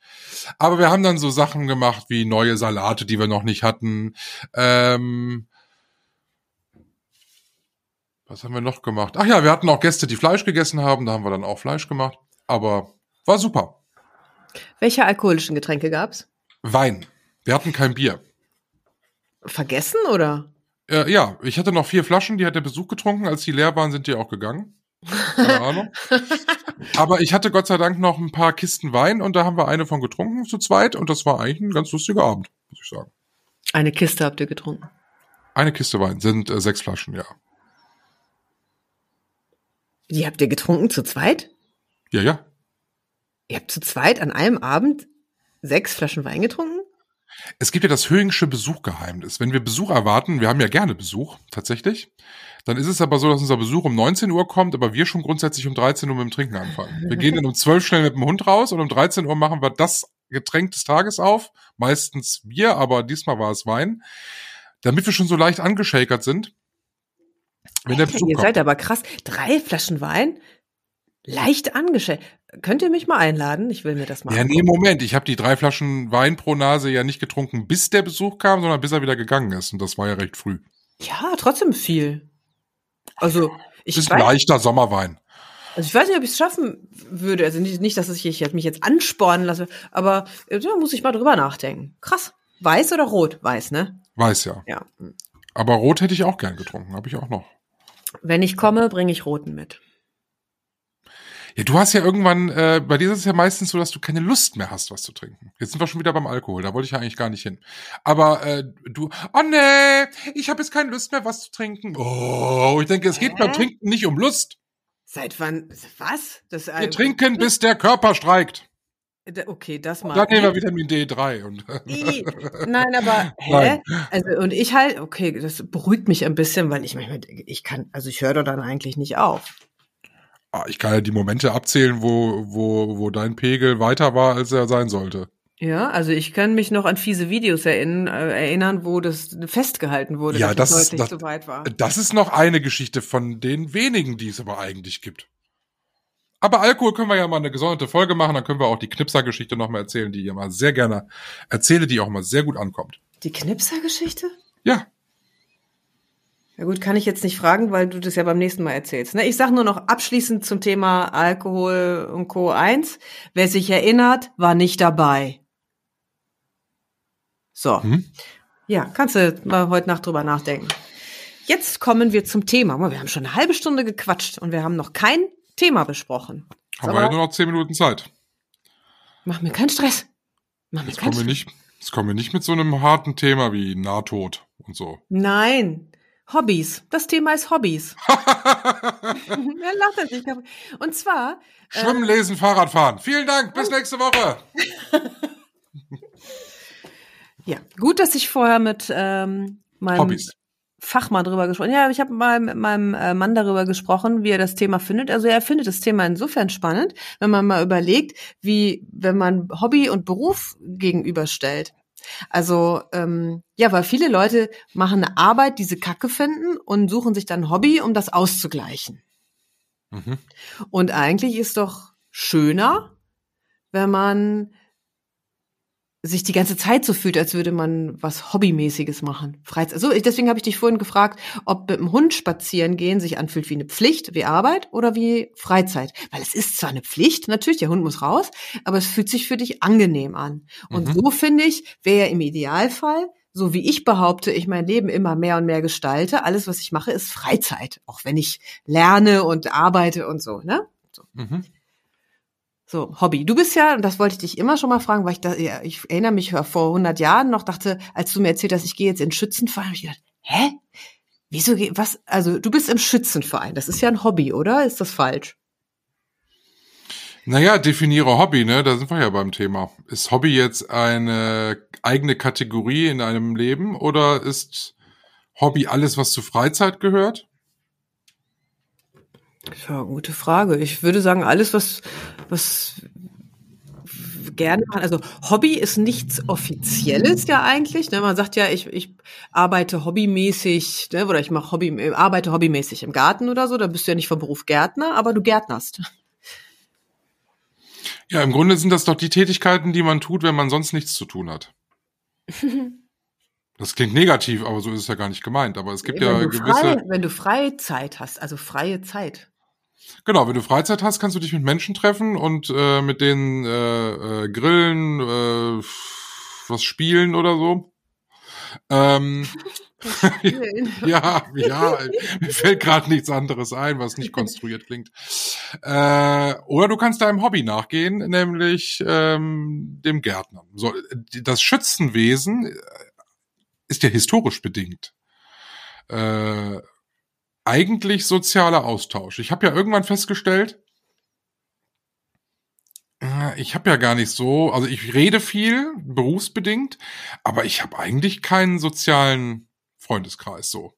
Aber wir haben dann so Sachen gemacht wie neue Salate, die wir noch nicht hatten. Ähm, was haben wir noch gemacht? Ach ja, wir hatten auch Gäste, die Fleisch gegessen haben. Da haben wir dann auch Fleisch gemacht. Aber war super. Welche alkoholischen Getränke gab's? Wein. Wir hatten kein Bier. Vergessen oder? Äh, ja, ich hatte noch vier Flaschen, die hat der Besuch getrunken. Als die leer waren, sind die auch gegangen. Keine Ahnung. Aber ich hatte Gott sei Dank noch ein paar Kisten Wein und da haben wir eine von getrunken zu zweit und das war eigentlich ein ganz lustiger Abend, muss ich sagen. Eine Kiste habt ihr getrunken. Eine Kiste Wein sind äh, sechs Flaschen, ja. Die habt ihr getrunken zu zweit? Ja, ja. Ihr habt zu zweit an einem Abend sechs Flaschen Wein getrunken? Es gibt ja das Höhingsche Besuchgeheimnis. Wenn wir Besuch erwarten, wir haben ja gerne Besuch, tatsächlich, dann ist es aber so, dass unser Besuch um 19 Uhr kommt, aber wir schon grundsätzlich um 13 Uhr mit dem Trinken anfangen. Wir gehen dann um 12 schnell mit dem Hund raus und um 13 Uhr machen wir das Getränk des Tages auf. Meistens Bier, aber diesmal war es Wein. Damit wir schon so leicht angeschakert sind. Wenn Alter, ihr kommt. seid aber krass. Drei Flaschen Wein? Leicht angeschält. Könnt ihr mich mal einladen? Ich will mir das mal. Ja, nee. Moment. Ich habe die drei Flaschen Wein pro Nase ja nicht getrunken, bis der Besuch kam, sondern bis er wieder gegangen ist. Und das war ja recht früh. Ja, trotzdem viel. Also, ich Das ist weiß, leichter Sommerwein. also ich weiß nicht, ob ich es schaffen würde. Also nicht, nicht dass ich jetzt- mich jetzt anspornen lasse, aber äh, da muss ich mal drüber nachdenken. Krass. Weiß oder rot? Weiß, ne? Weiß ja. Ja. Aber Rot hätte ich auch gern getrunken, habe ich auch noch. Wenn ich komme, bringe ich roten mit. Ja, du hast ja irgendwann, äh, bei dir ist es ja meistens so, dass du keine Lust mehr hast, was zu trinken. Jetzt sind wir schon wieder beim Alkohol, da wollte ich ja eigentlich gar nicht hin. Aber äh, du, oh nee, ich habe jetzt keine Lust mehr, was zu trinken. Oh, ich denke, es geht Hä? beim Trinken nicht um Lust. Seit wann? Was? Das Wir trinken, Hm? bis der Körper streikt. Okay, das mal. Dann nehmen wir Vitamin D3. Und, I, nein, aber hä? Nein. Also und ich halt, okay, das beruhigt mich ein bisschen, weil ich manchmal, ich kann, also ich höre doch dann eigentlich nicht auf. Ah, ich kann ja die Momente abzählen, wo, wo, wo dein Pegel weiter war, als er sein sollte. Ja, also ich kann mich noch an fiese Videos erinnern, äh, erinnern wo das festgehalten wurde, Ja, dass das deutlich das- zu weit war. Das ist noch eine Geschichte von den wenigen, die es aber eigentlich gibt. Aber Alkohol können wir ja mal eine gesonderte Folge machen, dann können wir auch die Knipser-Geschichte noch mal erzählen, die ich immer sehr gerne erzähle, die auch mal sehr gut ankommt. Die Knipser-Geschichte? Ja, Ja gut, kann ich jetzt nicht fragen, weil du das ja beim nächsten Mal erzählst. Ne? Ich sage nur noch abschließend zum Thema Alkohol und Co. 1. Wer sich erinnert, war nicht dabei. So. Hm? Ja, kannst du mal heute Nacht drüber nachdenken. Jetzt kommen wir zum Thema. Wir haben schon eine halbe Stunde gequatscht und wir haben noch kein Thema besprochen. Haben Aber- wir ja nur noch zehn Minuten Zeit. Mach mir keinen Stress. Mach mir Jetzt keinen kommen wir Stress. nicht, jetzt kommen wir nicht mit so einem harten Thema wie Nahtod und so. Nein. Hobbys. Das Thema ist Hobbys. er lacht er sich. Und zwar, Schwimmen, lesen, Fahrradfahren. Vielen Dank. Bis nächste Woche. ja, gut, dass ich vorher mit ähm, meinem Hobbys. Fachmann drüber gesprochen. Ja, ich habe mal mit meinem äh, Mann darüber gesprochen, wie er das Thema findet. Also er findet das Thema insofern spannend, wenn man mal überlegt, wie wenn man Hobby und Beruf gegenüberstellt. Also ähm, ja, weil viele Leute machen eine Arbeit, die sie Kacke finden und suchen sich dann ein Hobby, um das auszugleichen. Mhm. Und eigentlich ist doch schöner, wenn man sich die ganze Zeit so fühlt, als würde man was Hobbymäßiges machen. Freizeit. Also deswegen habe ich dich vorhin gefragt, ob mit dem Hund spazieren gehen sich anfühlt wie eine Pflicht, wie Arbeit oder wie Freizeit. Weil es ist zwar eine Pflicht, natürlich, der Hund muss raus, aber es fühlt sich für dich angenehm an. Und Mhm. so finde ich, wäre im Idealfall, so wie ich behaupte, ich mein Leben immer mehr und mehr gestalte, alles, was ich mache, ist Freizeit. Auch wenn ich lerne und arbeite und so, ne? Mhm. So, Hobby. Du bist ja, und das wollte ich dich immer schon mal fragen, weil ich da, ja, ich erinnere mich vor 100 Jahren noch, dachte, als du mir erzählt hast, ich gehe jetzt in Schützenverein, habe ich gedacht, hä? Wieso geht, was, also du bist im Schützenverein, das ist ja ein Hobby, oder? Ist das falsch? Naja, definiere Hobby, ne? Da sind wir ja beim Thema. Ist Hobby jetzt eine eigene Kategorie in einem Leben oder ist Hobby alles, was zu Freizeit gehört? Ja, gute Frage. Ich würde sagen, alles, was, was gerne machen. Also Hobby ist nichts Offizielles ja eigentlich. Ne? Man sagt ja, ich, ich arbeite hobbymäßig, ne? oder ich mache Hobby, arbeite hobbymäßig im Garten oder so. Da bist du ja nicht vom Beruf Gärtner, aber du gärtnerst. Ja, im Grunde sind das doch die Tätigkeiten, die man tut, wenn man sonst nichts zu tun hat. Das klingt negativ, aber so ist es ja gar nicht gemeint. Aber es gibt ja wenn, du gewisse. frei, wenn du Freizeit hast, also freie Zeit. Genau, wenn du Freizeit hast, kannst du dich mit Menschen treffen und äh, mit denen äh, äh, grillen, äh, was spielen oder so. Ähm, ja, ja, mir fällt gerade nichts anderes ein, was nicht konstruiert klingt. Äh, oder du kannst deinem Hobby nachgehen, nämlich ähm, dem Gärtnern. So, das Schützenwesen äh, ist ja historisch bedingt. Äh, eigentlich sozialer Austausch. Ich habe ja irgendwann festgestellt, äh, ich habe ja gar nicht so, also ich rede viel, berufsbedingt, aber ich habe eigentlich keinen sozialen Freundeskreis so.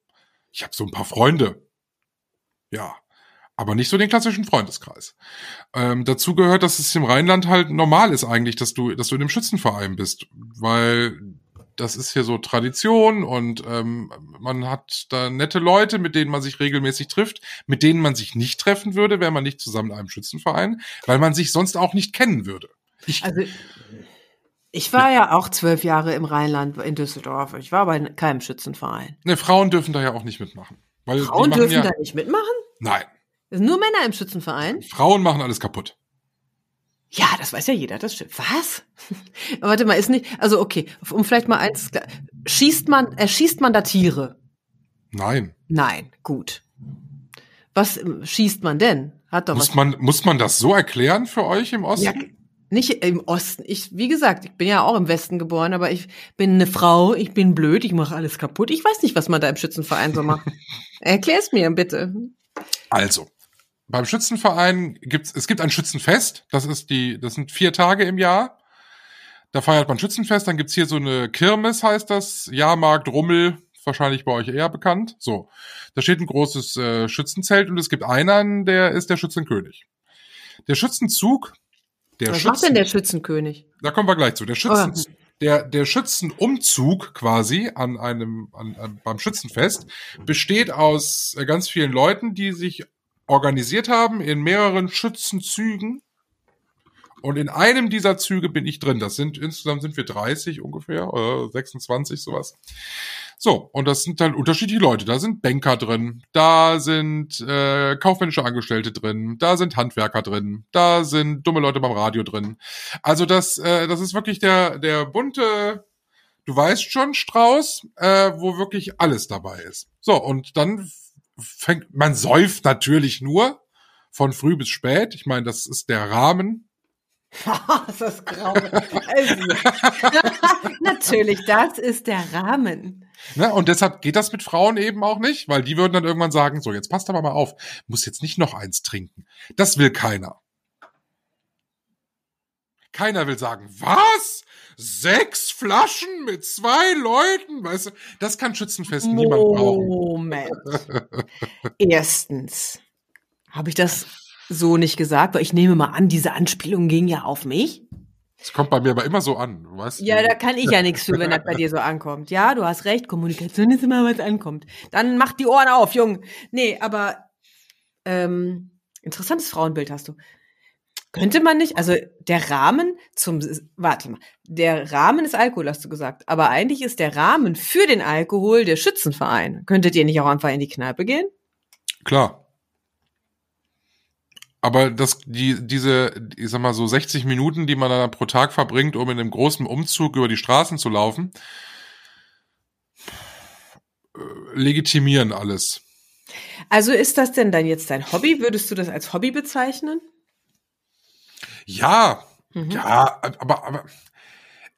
Ich habe so ein paar Freunde. Ja. Aber nicht so den klassischen Freundeskreis. Ähm, dazu gehört, dass es im Rheinland halt normal ist eigentlich, dass du, dass du in einem Schützenverein bist, weil das ist hier so Tradition und ähm, man hat da nette Leute, mit denen man sich regelmäßig trifft, mit denen man sich nicht treffen würde, wäre man nicht zusammen in einem Schützenverein, weil man sich sonst auch nicht kennen würde. Ich, Also ich war ja auch zwölf Jahre im Rheinland in Düsseldorf. Ich war bei keinem Schützenverein. ne, Frauen dürfen da ja auch nicht mitmachen. Frauen dürfen ja, da nicht mitmachen? Nein, nur Männer im Schützenverein? Frauen machen alles kaputt. Ja, das weiß ja jeder, das stimmt. Was? Warte mal, ist nicht, also okay, um vielleicht mal eins, schießt man, erschießt man da Tiere? Nein. Nein, gut. Was ähm, schießt man denn? Hat doch Muss was. man, muss man das so erklären für euch im Osten? Ja, nicht im Osten. Ich, wie gesagt, ich bin ja auch im Westen geboren, aber ich bin eine Frau, ich bin blöd, ich mache alles kaputt. Ich weiß nicht, was man da im Schützenverein so macht. Erklär's mir bitte. Also, beim Schützenverein gibt's, es gibt ein Schützenfest. Das ist die, das sind vier Tage im Jahr. Da feiert man Schützenfest. Dann gibt's hier so eine Kirmes, heißt das. Jahrmarkt, Rummel, wahrscheinlich bei euch eher bekannt. So. Da steht ein großes äh, Schützenzelt und es gibt einen, der ist der Schützenkönig. Der Schützenzug, der was macht denn Schützen, der Schützenkönig? da kommen wir gleich zu. Der Schützen, Oh. der, der Schützenumzug quasi an einem, an, an, beim Schützenfest besteht aus äh, ganz vielen Leuten, die sich organisiert haben in mehreren Schützenzügen. Und in einem dieser Züge bin ich drin. Das sind, insgesamt sind wir 30 ungefähr, oder 26, sowas. So, und das sind dann unterschiedliche Leute. Da sind Banker drin, da sind äh, kaufmännische Angestellte drin, da sind Handwerker drin, da sind dumme Leute beim Radio drin. Also das, äh, das ist wirklich der, der bunte, du weißt schon, Strauß, äh, wo wirklich alles dabei ist. So, und dann fängt, man säuft natürlich nur von früh bis spät. Ich meine, das ist der Rahmen. das ist grau. Also, natürlich, das ist der Rahmen. Ne? Und deshalb geht das mit Frauen eben auch nicht, weil die würden dann irgendwann sagen, so, jetzt passt aber mal auf, muss jetzt nicht noch eins trinken. Das will keiner. Keiner will sagen, was? Sechs Flaschen mit zwei Leuten? Weißt du, das kann Schützenfest niemand brauchen. Moment. Erstens habe ich das so nicht gesagt, weil ich nehme mal an, diese Anspielung ging ja auf mich. Es kommt bei mir aber immer so an, du weißt. Ja, da kann ich ja nichts für, wenn das bei dir so ankommt. Ja, du hast recht, Kommunikation ist immer, was ankommt. Dann mach die Ohren auf, Jung. Nee, aber ähm, interessantes Frauenbild hast du. Könnte man nicht, also der Rahmen zum, warte mal, der Rahmen ist Alkohol, hast du gesagt, aber eigentlich ist der Rahmen für den Alkohol der Schützenverein. Könntet ihr nicht auch einfach in die Kneipe gehen? Klar. Aber das, die, diese, ich sag mal so 60 Minuten, die man dann pro Tag verbringt, um in einem großen Umzug über die Straßen zu laufen, äh, legitimieren alles. Also ist das denn dann jetzt dein Hobby? Würdest du das als Hobby bezeichnen? Ja, Mhm. ja, aber, aber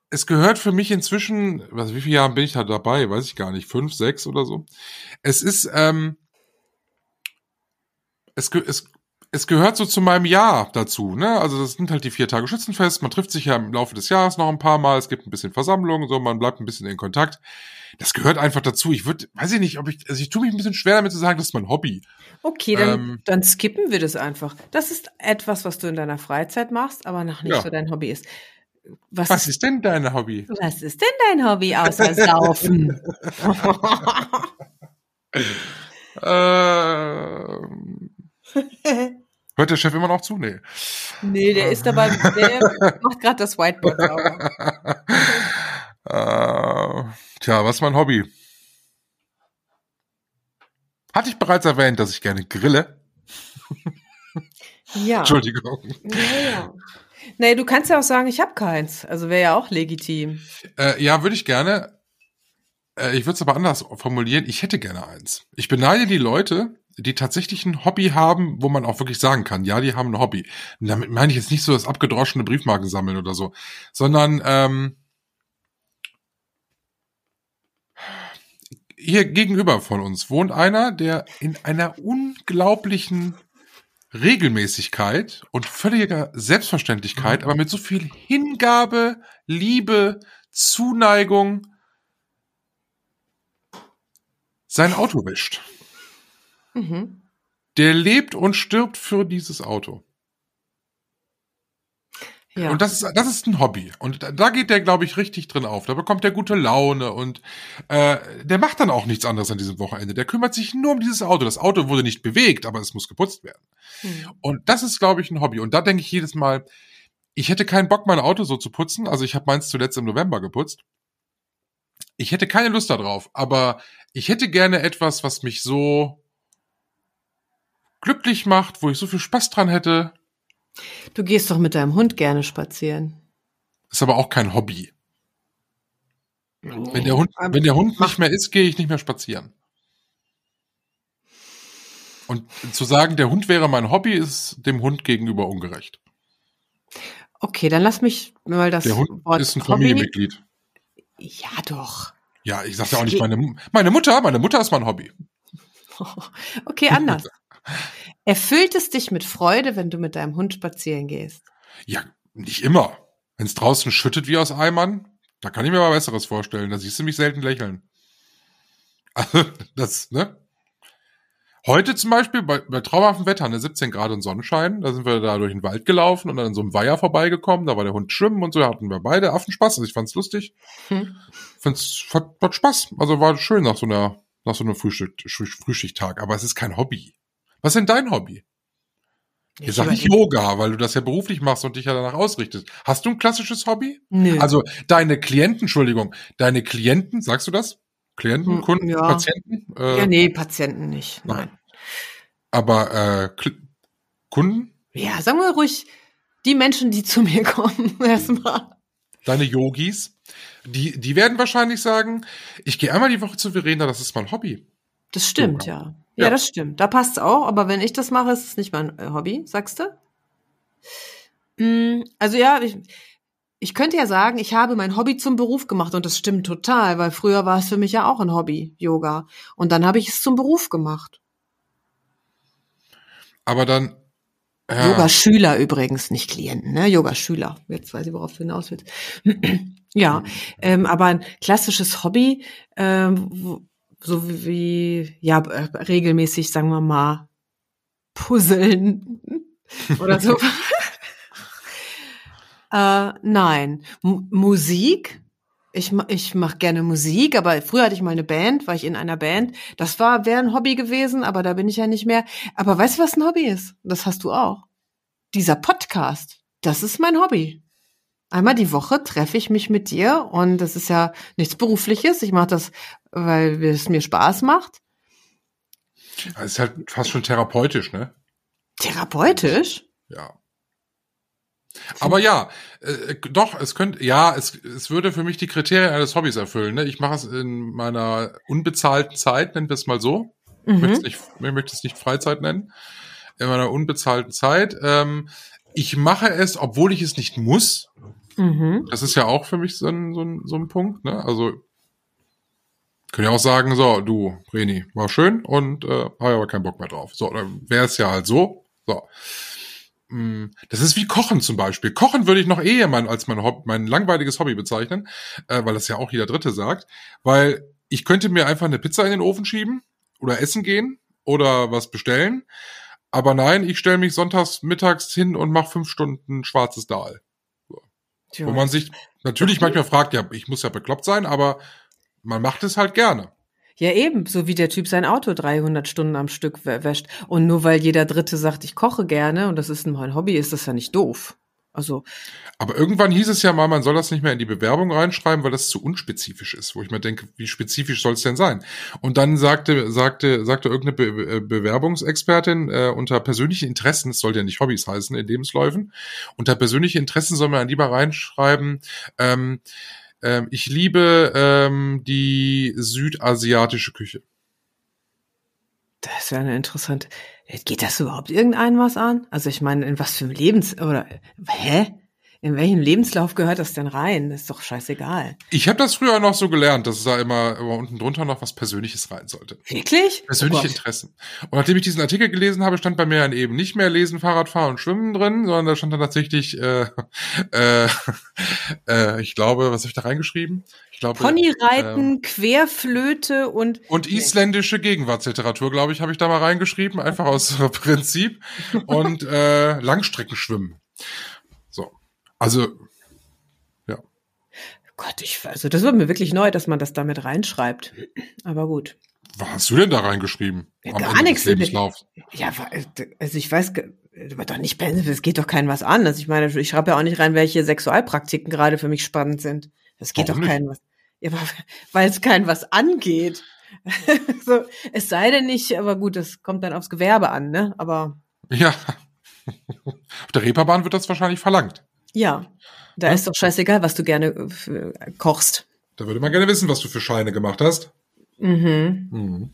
es gehört für mich inzwischen, was, wie viele Jahre bin ich da dabei? Weiß ich gar nicht, fünf, sechs oder so. Es ist, ähm, es, es, es gehört so zu meinem Jahr dazu, ne? Also das sind halt die vier Tage Schützenfest. Man trifft sich ja im Laufe des Jahres noch ein paar Mal. Es gibt ein bisschen Versammlungen, so man bleibt ein bisschen in Kontakt. Das gehört einfach dazu. Ich würde, weiß ich nicht, ob ich, also ich tue mich ein bisschen schwer damit zu sagen, das ist mein Hobby. Okay, dann, Ähm. dann skippen wir das einfach. Das ist etwas, was du in deiner Freizeit machst, aber noch nicht Ja. so dein Hobby ist. Was, Was ist, denn dein Hobby? was ist denn dein Hobby außer Saufen? Ähm, hört der Chef immer noch zu? Nee. nee, der ist dabei, der macht gerade das Whiteboard sauber. äh, tja, was ist mein Hobby? Hatte ich bereits erwähnt, dass ich gerne grille? Ja. Entschuldigung. ja, ja. Nee, du kannst ja auch sagen, ich habe keins. Also wäre ja auch legitim. Äh, ja, würde ich gerne. Äh, ich würde es aber anders formulieren. Ich hätte gerne eins. Ich beneide die Leute, die tatsächlich ein Hobby haben, wo man auch wirklich sagen kann, ja, die haben ein Hobby. Und damit meine ich jetzt nicht so das abgedroschene Briefmarken sammeln oder so, sondern ähm, hier gegenüber von uns wohnt einer, der in einer unglaublichen Regelmäßigkeit und völliger Selbstverständlichkeit, aber mit so viel Hingabe, Liebe, Zuneigung sein Auto wäscht. Mhm. Der lebt und stirbt für dieses Auto. Ja. Und das ist, das ist ein Hobby. Und da, da geht der, glaube ich, richtig drin auf. Da bekommt der gute Laune und äh, der macht dann auch nichts anderes an diesem Wochenende. Der kümmert sich nur um dieses Auto. Das Auto wurde nicht bewegt, aber es muss geputzt werden. Hm. Und das ist, glaube ich, ein Hobby. Und da denke ich jedes Mal, ich hätte keinen Bock, mein Auto so zu putzen. Also ich habe meins zuletzt im November geputzt. Ich hätte keine Lust darauf, aber ich hätte gerne etwas, was mich so glücklich macht, wo ich so viel Spaß dran hätte. Du gehst doch mit deinem Hund gerne spazieren. Ist aber auch kein Hobby. Wenn der Hund, wenn der Hund nicht mehr ist, gehe ich nicht mehr spazieren. Und zu sagen, der Hund wäre mein Hobby, ist dem Hund gegenüber ungerecht. Okay, dann lass mich mal das Der Hund Wort ist ein. Familienmitglied. Ja, doch. Ja, ich sag ja auch nicht meine, meine Mutter, meine Mutter ist mein Hobby. Okay, anders. Erfüllt es dich mit Freude, wenn du mit deinem Hund spazieren gehst? Ja, nicht immer. Wenn es draußen schüttet wie aus Eimern, da kann ich mir mal Besseres vorstellen. Da siehst du mich selten lächeln. Also, das, ne? Heute zum Beispiel bei, bei traumhaftem Wetter, ne, 17 Grad und Sonnenschein, da sind wir da durch den Wald gelaufen und dann an so einem Weiher vorbeigekommen, da war der Hund schwimmen und so, da hatten wir beide Affenspaß, also ich fand's lustig. Hm. Fand's, hat, hat Spaß, also war schön nach so einer, nach so einem Frühstück, Früh- Frühschichttag, aber es ist kein Hobby. Was ist denn dein Hobby? Ich sag nicht Yoga, weil du das ja beruflich machst und dich ja danach ausrichtest. Hast du ein klassisches Hobby? Nö. Also deine Klienten, Entschuldigung, deine Klienten, sagst du das? Klienten, Hm, Kunden, ja. Patienten? Äh, ja, nee, Patienten nicht. Nein. Aber äh, Kunden? Ja, sagen wir ruhig, die Menschen, die zu mir kommen, erstmal. Deine Yogis? Die, die werden wahrscheinlich sagen, ich gehe einmal die Woche zu Verena, das ist mein Hobby. Das stimmt, Yoga. ja. Ja, Ja. das stimmt. Da passt's auch. Aber wenn ich das mache, ist es nicht mein äh, Hobby, sagst du? Mm, Also ja, ich, ich könnte ja sagen, ich habe mein Hobby zum Beruf gemacht und das stimmt total, weil früher war es für mich ja auch ein Hobby, Yoga. Und dann habe ich es zum Beruf gemacht. Aber dann, ja, Yoga-Schüler übrigens, nicht Klienten, ne? Yoga-Schüler. Jetzt weiß ich, worauf du hinaus willst. ja, ähm, aber ein klassisches Hobby, ähm, wo- so wie, ja, äh, regelmäßig, sagen wir mal, puzzeln oder so. äh, nein. M Musik. Ich, ich mache gerne Musik, aber früher hatte ich mal eine Band, war ich in einer Band. Das war wäre ein Hobby gewesen, aber da bin ich ja nicht mehr. Aber weißt du, was ein Hobby ist? Das hast du auch. Dieser Podcast, das ist mein Hobby. Einmal die Woche treffe ich mich mit dir und das ist ja nichts Berufliches. Ich mache das, weil es mir Spaß macht. das ist halt fast schon therapeutisch, ne? Therapeutisch? Ja. Aber ja, äh, doch, es könnte, ja, es, es würde für mich die Kriterien eines Hobbys erfüllen. Ne? Ich mache es in meiner unbezahlten Zeit, nennen wir es mal so. Ich möchte es Mhm. nicht, ich möchte es nicht Freizeit nennen. In meiner unbezahlten Zeit. Ähm, ich mache es, obwohl ich es nicht muss. Mhm. Das ist ja auch für mich so ein, so ein, so ein Punkt. Ne? Also können ja auch sagen, so, du, Reni, war schön und äh, habe aber keinen Bock mehr drauf. So, dann wäre es ja halt so. So. Mm, Das ist wie Kochen zum Beispiel. Kochen würde ich noch eher mein, als mein, Hob mein langweiliges Hobby bezeichnen, äh, weil das ja auch jeder Dritte sagt. Weil ich könnte mir einfach eine Pizza in den Ofen schieben oder essen gehen oder was bestellen. Aber nein, ich stelle mich sonntags mittags hin und mache fünf Stunden schwarzes Dahl. Tja. Wo man sich natürlich manchmal fragt, ja, ich muss ja bekloppt sein, aber man macht es halt gerne. Ja, eben, so wie der Typ sein Auto 300 Stunden am Stück wä- wäscht. Und nur weil jeder Dritte sagt, ich koche gerne und das ist mein Hobby, ist das ja nicht doof. Also, Aber irgendwann hieß es ja mal, man soll das nicht mehr in die Bewerbung reinschreiben, weil das zu unspezifisch ist. Wo ich mir denke, wie spezifisch soll es denn sein? Und dann sagte, sagte, sagte irgendeine Be äh, Bewerbungsexpertin, äh, unter persönlichen Interessen, es soll ja nicht Hobbys heißen in Lebensläufen, unter persönliche Interessen soll man dann lieber reinschreiben, ähm, ähm, ich liebe ähm, die südasiatische Küche. das ja eine interessante. Geht das überhaupt irgendeinen was an? Also ich meine, in was für einem Lebens oder hä? In welchem Lebenslauf gehört das denn rein? Das ist doch scheißegal. Ich habe das früher noch so gelernt, dass es da immer, immer unten drunter noch was Persönliches rein sollte. Wirklich? Persönliche Oh. Interessen. Und nachdem ich diesen Artikel gelesen habe, stand bei mir dann eben nicht mehr Lesen, Fahrradfahren und Schwimmen drin, sondern da stand dann tatsächlich, äh, äh, äh, ich glaube, was habe ich da reingeschrieben? Ich glaube, Ponyreiten, ähm, Querflöte und und isländische Gegenwartsliteratur, glaube ich, habe ich da mal reingeschrieben, einfach aus Prinzip. Und äh, Langstreckenschwimmen. So. Also, Gott, ich also das wird mir wirklich neu, dass man das damit reinschreibt. Aber gut. was hast du denn da reingeschrieben? Ja, gar nichts. Ja, also ich weiß, doch nicht, es geht doch keinem was an. Also ich meine, ich schreibe ja auch nicht rein, welche Sexualpraktiken gerade für mich spannend sind. Das geht Warum doch keinem was. Ja, weil es keinem was angeht. so, es sei denn nicht, aber gut, das kommt dann aufs Gewerbe an, ne? Aber Ja. Auf der Reeperbahn wird das wahrscheinlich verlangt. Ja, da ist doch scheißegal, was du gerne äh, kochst. Da würde man gerne wissen, was du für Scheine gemacht hast. Mhm. Mhm.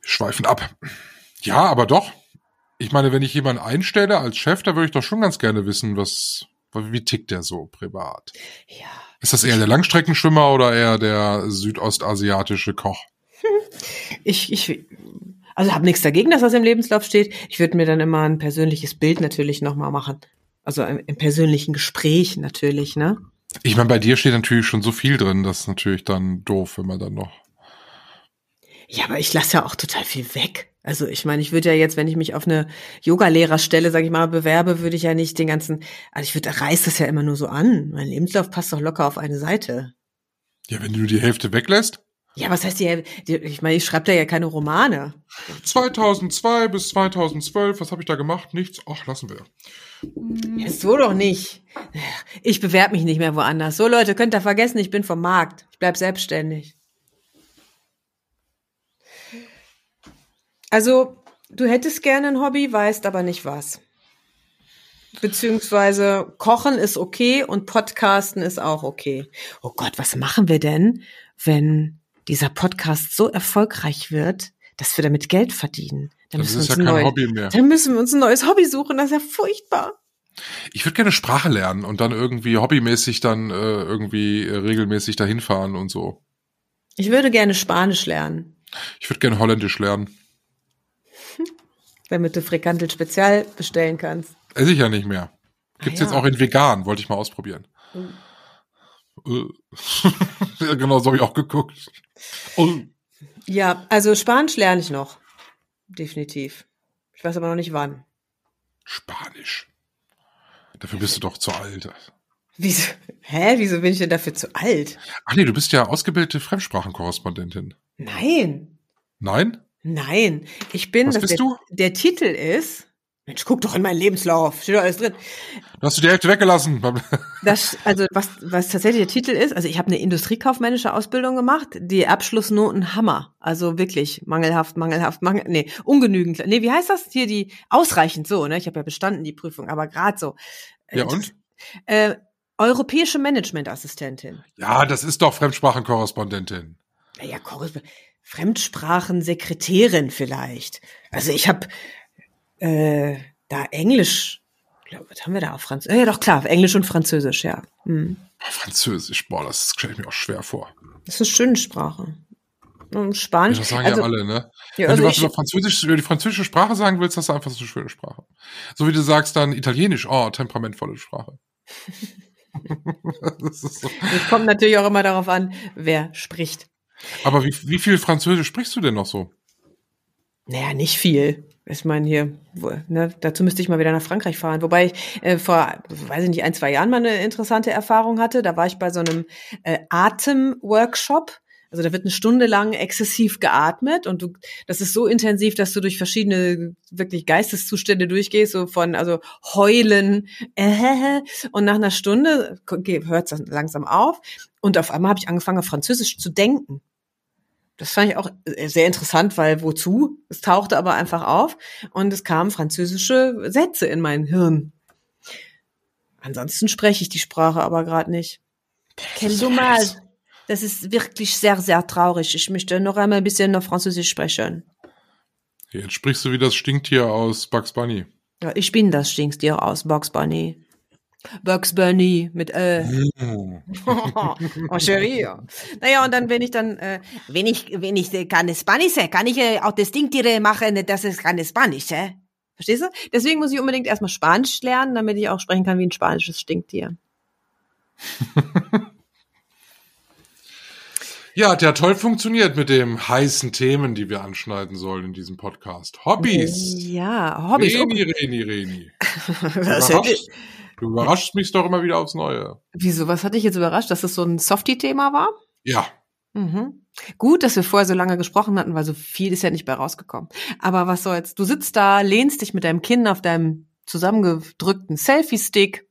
Schweifen ab. Ja, aber doch. Ich meine, wenn ich jemanden einstelle als Chef, da würde ich doch schon ganz gerne wissen, was, wie tickt der so privat? Ja. Ist das eher der Langstreckenschwimmer oder eher der südostasiatische Koch? Ich, ich, also habe nichts dagegen, dass das im Lebenslauf steht. Ich würde mir dann immer ein persönliches Bild natürlich nochmal machen. Also im, persönlichen Gespräch natürlich, ne? Ich meine, bei dir steht natürlich schon so viel drin, das ist natürlich dann doof, wenn man dann noch. Ja, aber ich lasse ja auch total viel weg. Also ich meine, ich würde ja jetzt, wenn ich mich auf eine Yoga-Lehrerstelle, sage ich mal, bewerbe, würde ich ja nicht den ganzen, also ich würde reiß das ja immer nur so an. Mein Lebenslauf passt doch locker auf eine Seite. Ja, wenn du die Hälfte weglässt. Ja, was heißt die, die ich meine, ich schreibe da ja keine Romane. 2002 bis 2012, was habe ich da gemacht? Nichts. Ach, lassen wir. Ja, so doch nicht. Ich bewerbe mich nicht mehr woanders. So Leute, könnt ihr vergessen, ich bin vom Markt. Ich bleib selbstständig. Also, du hättest gerne ein Hobby, weißt aber nicht was. Beziehungsweise Kochen ist okay und Podcasten ist auch okay. Oh Gott, was machen wir denn, wenn dieser Podcast so erfolgreich wird, dass wir damit Geld verdienen? Dann Das müssen, ist wir ja uns kein ein neues, Hobby mehr. dann müssen wir uns ein neues Hobby suchen. Das ist ja furchtbar. Ich würde gerne Sprache lernen und dann irgendwie hobbymäßig dann äh, irgendwie äh, regelmäßig dahin fahren und so. Ich würde gerne Spanisch lernen, Ich würde gerne Holländisch lernen. damit du Frikantel Spezial bestellen kannst. Esse ich ja nicht mehr. Gibt's Ah, jetzt ja. auch in vegan, wollte ich mal ausprobieren. Ja, genau, so habe ich auch geguckt. Oh. Ja, also Spanisch lerne ich noch. Definitiv. Ich weiß aber noch nicht wann. Spanisch. Dafür bist du doch zu alt. Wieso? Hä? Wieso bin ich denn dafür zu alt? Ach nee, du bist ja ausgebildete Fremdsprachenkorrespondentin. Nein. Nein? Nein. Ich bin, Was bist der, du? der Titel ist. Mensch, guck doch in meinen Lebenslauf. Steht doch alles drin. Du hast du die Hälfte weggelassen. Das, also was, was tatsächlich der Titel ist, also ich habe eine industriekaufmännische Ausbildung gemacht, die Abschlussnoten Hammer. Also wirklich mangelhaft, mangelhaft, mangel, nee, ungenügend. Nee, wie heißt das hier die ausreichend so, ne? Ich habe ja bestanden die Prüfung, aber gerade so. Ja, und? Äh, europäische Managementassistentin. Ja, das ist doch Fremdsprachenkorrespondentin. Naja, Korresp- Fremdsprachensekretärin vielleicht. Also ich habe äh, da Englisch, glaub, was haben wir da auf Französisch? Ja, doch klar, Englisch und Französisch, ja. Hm. Französisch, boah, das stelle ich mir auch schwer vor. Das ist eine schöne Sprache. Und Spanisch. das sagen also, ja alle, ne? Ja, Wenn also du was ich- über, Französisch, über die französische Sprache sagen willst, das ist einfach so eine schöne Sprache. So wie du sagst dann Italienisch, oh, temperamentvolle Sprache. das ist so. Es kommt natürlich auch immer darauf an, wer spricht. Aber wie, wie viel Französisch sprichst du denn noch so? Naja, nicht viel. Ich meine hier, wo, ne, dazu müsste ich mal wieder nach Frankreich fahren. Wobei ich äh, vor, weiß ich nicht, ein, zwei Jahren mal eine interessante Erfahrung hatte. Da war ich bei so einem äh, Atemworkshop. Also da wird eine Stunde lang exzessiv geatmet und du, das ist so intensiv, dass du durch verschiedene wirklich Geisteszustände durchgehst, so von also heulen äh, und nach einer Stunde hört es langsam auf und auf einmal habe ich angefangen, Französisch zu denken. Das fand ich auch sehr interessant, weil wozu? Es tauchte aber einfach auf und es kamen französische Sätze in mein Hirn. Ansonsten spreche ich die Sprache aber gerade nicht. Quel dommage. Das ist wirklich sehr, sehr traurig. Ich möchte noch einmal ein bisschen noch Französisch sprechen. Jetzt sprichst du wie das Stinktier aus Bugs Bunny. Ja, ich bin das Stinkstier aus Bugs Bunny. Bugs Bunny mit äh. Oh. oh, Cherie. Naja, und dann, wenn ich dann, äh, wenn ich, wenn ich äh, kann Spanisch, äh, kann ich äh, auch das Stinktiere machen, das ist keine Spanisch, äh? Verstehst du? Deswegen muss ich unbedingt erstmal Spanisch lernen, damit ich auch sprechen kann wie ein spanisches Stinktier. Ja, hat ja toll funktioniert mit den heißen Themen, die wir anschneiden sollen in diesem Podcast. Hobbys. Ja, Hobbys. Reni, Reni, Reni. Was hätte, überraschst, du überraschst mich doch immer wieder aufs Neue. wieso, was hat dich jetzt überrascht, dass das so ein Softie-Thema war? Ja, Mhm. Gut, dass wir vorher so lange gesprochen hatten, weil so viel ist ja nicht bei rausgekommen. Aber was soll's? Du sitzt da, lehnst dich mit deinem Kinn auf deinem zusammengedrückten Selfie-Stick.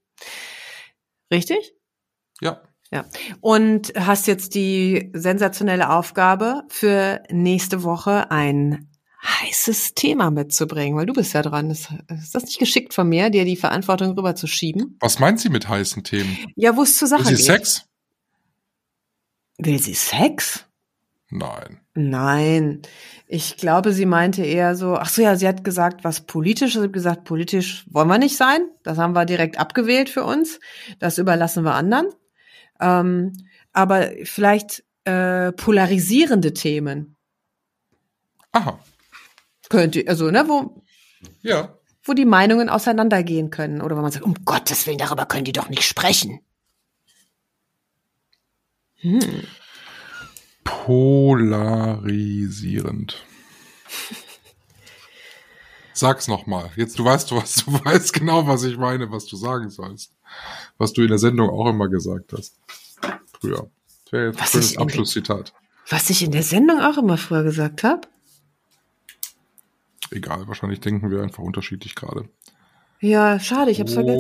Richtig? ja. Ja. Und hast jetzt die sensationelle Aufgabe für nächste Woche ein heißes Thema mitzubringen, weil du bist ja dran. Ist, ist das nicht geschickt von mir, dir die Verantwortung rüberzuschieben? Was meint sie mit heißen Themen? Ja, wo es zur Sache Ist sie geht. Sex? Will sie Sex? Nein. Nein, ich glaube, sie meinte eher so, ach so, ja, sie hat gesagt, was politisch, sie hat gesagt, politisch wollen wir nicht sein. Das haben wir direkt abgewählt für uns. Das überlassen wir anderen. Ähm, aber vielleicht äh, polarisierende Themen Aha. Könnte, also, ne, wo, Ja. wo die Meinungen auseinandergehen können. Oder wo man sagt, um Gottes Willen, darüber können die doch nicht sprechen. Hm. Polarisierend. Sag's nochmal. Jetzt, du weißt, was du weißt genau, was ich meine, was du sagen sollst. Was du in der Sendung auch immer gesagt hast. Früher. Das wäre jetzt ein Was schönes ich in- Abschlusszitat. Was ich in der Sendung auch immer früher gesagt habe. Egal, wahrscheinlich denken wir einfach unterschiedlich gerade. Ja, schade, ich hab's vergessen.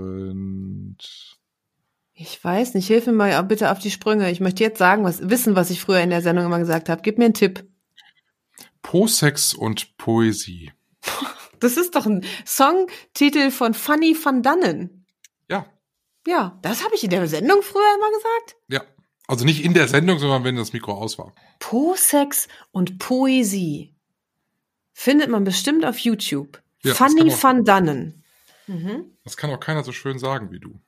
Polarisierend. Ich weiß nicht, hilf mir mal bitte auf die Sprünge. Ich möchte jetzt sagen, was wissen, was ich früher in der Sendung immer gesagt habe. Gib mir einen Tipp. Posex und Poesie. Das ist doch ein Songtitel von Fanny van Dannen. Ja, Ja, das habe ich in der Sendung früher immer gesagt. ja. Also nicht in der Sendung, sondern wenn das Mikro aus war. Po-Sex und Poesie. Findet man bestimmt auf YouTube. Ja, Fanny man- van Dannen. Mhm. Das kann auch keiner so schön sagen wie du.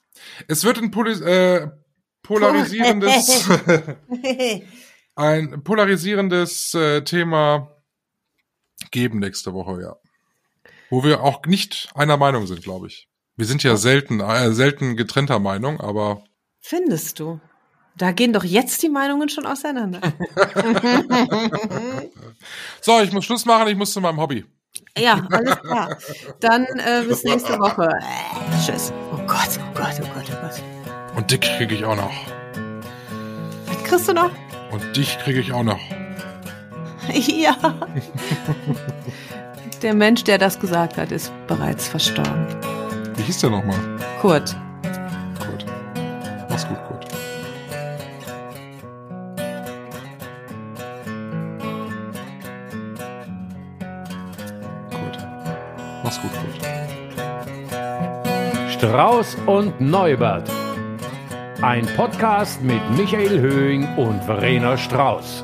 Es wird ein Poli äh, polarisierendes, ein polarisierendes äh, Thema geben nächste Woche, ja. Wo wir auch nicht einer Meinung sind, glaube ich. Wir sind ja selten, äh, selten getrennter Meinung, aber Findest du? Da gehen doch jetzt die Meinungen schon auseinander. so, ich muss Schluss machen, ich muss zu meinem Hobby. ja, alles klar. Dann äh, bis nächste Woche. Äh, tschüss. Oh Gott, oh Gott, oh Gott, oh Gott. Und dick kriege ich auch noch. Was kriegst du noch? Und dich kriege ich auch noch. ja. Der Mensch, der das gesagt hat, ist bereits verstorben. Wie hieß der nochmal? Kurt. Gut. Mach's gut, Kurt. Mach's gut, Kurt. Strauß und Neubert. Ein Podcast mit Michael Höhing und Verena Strauß.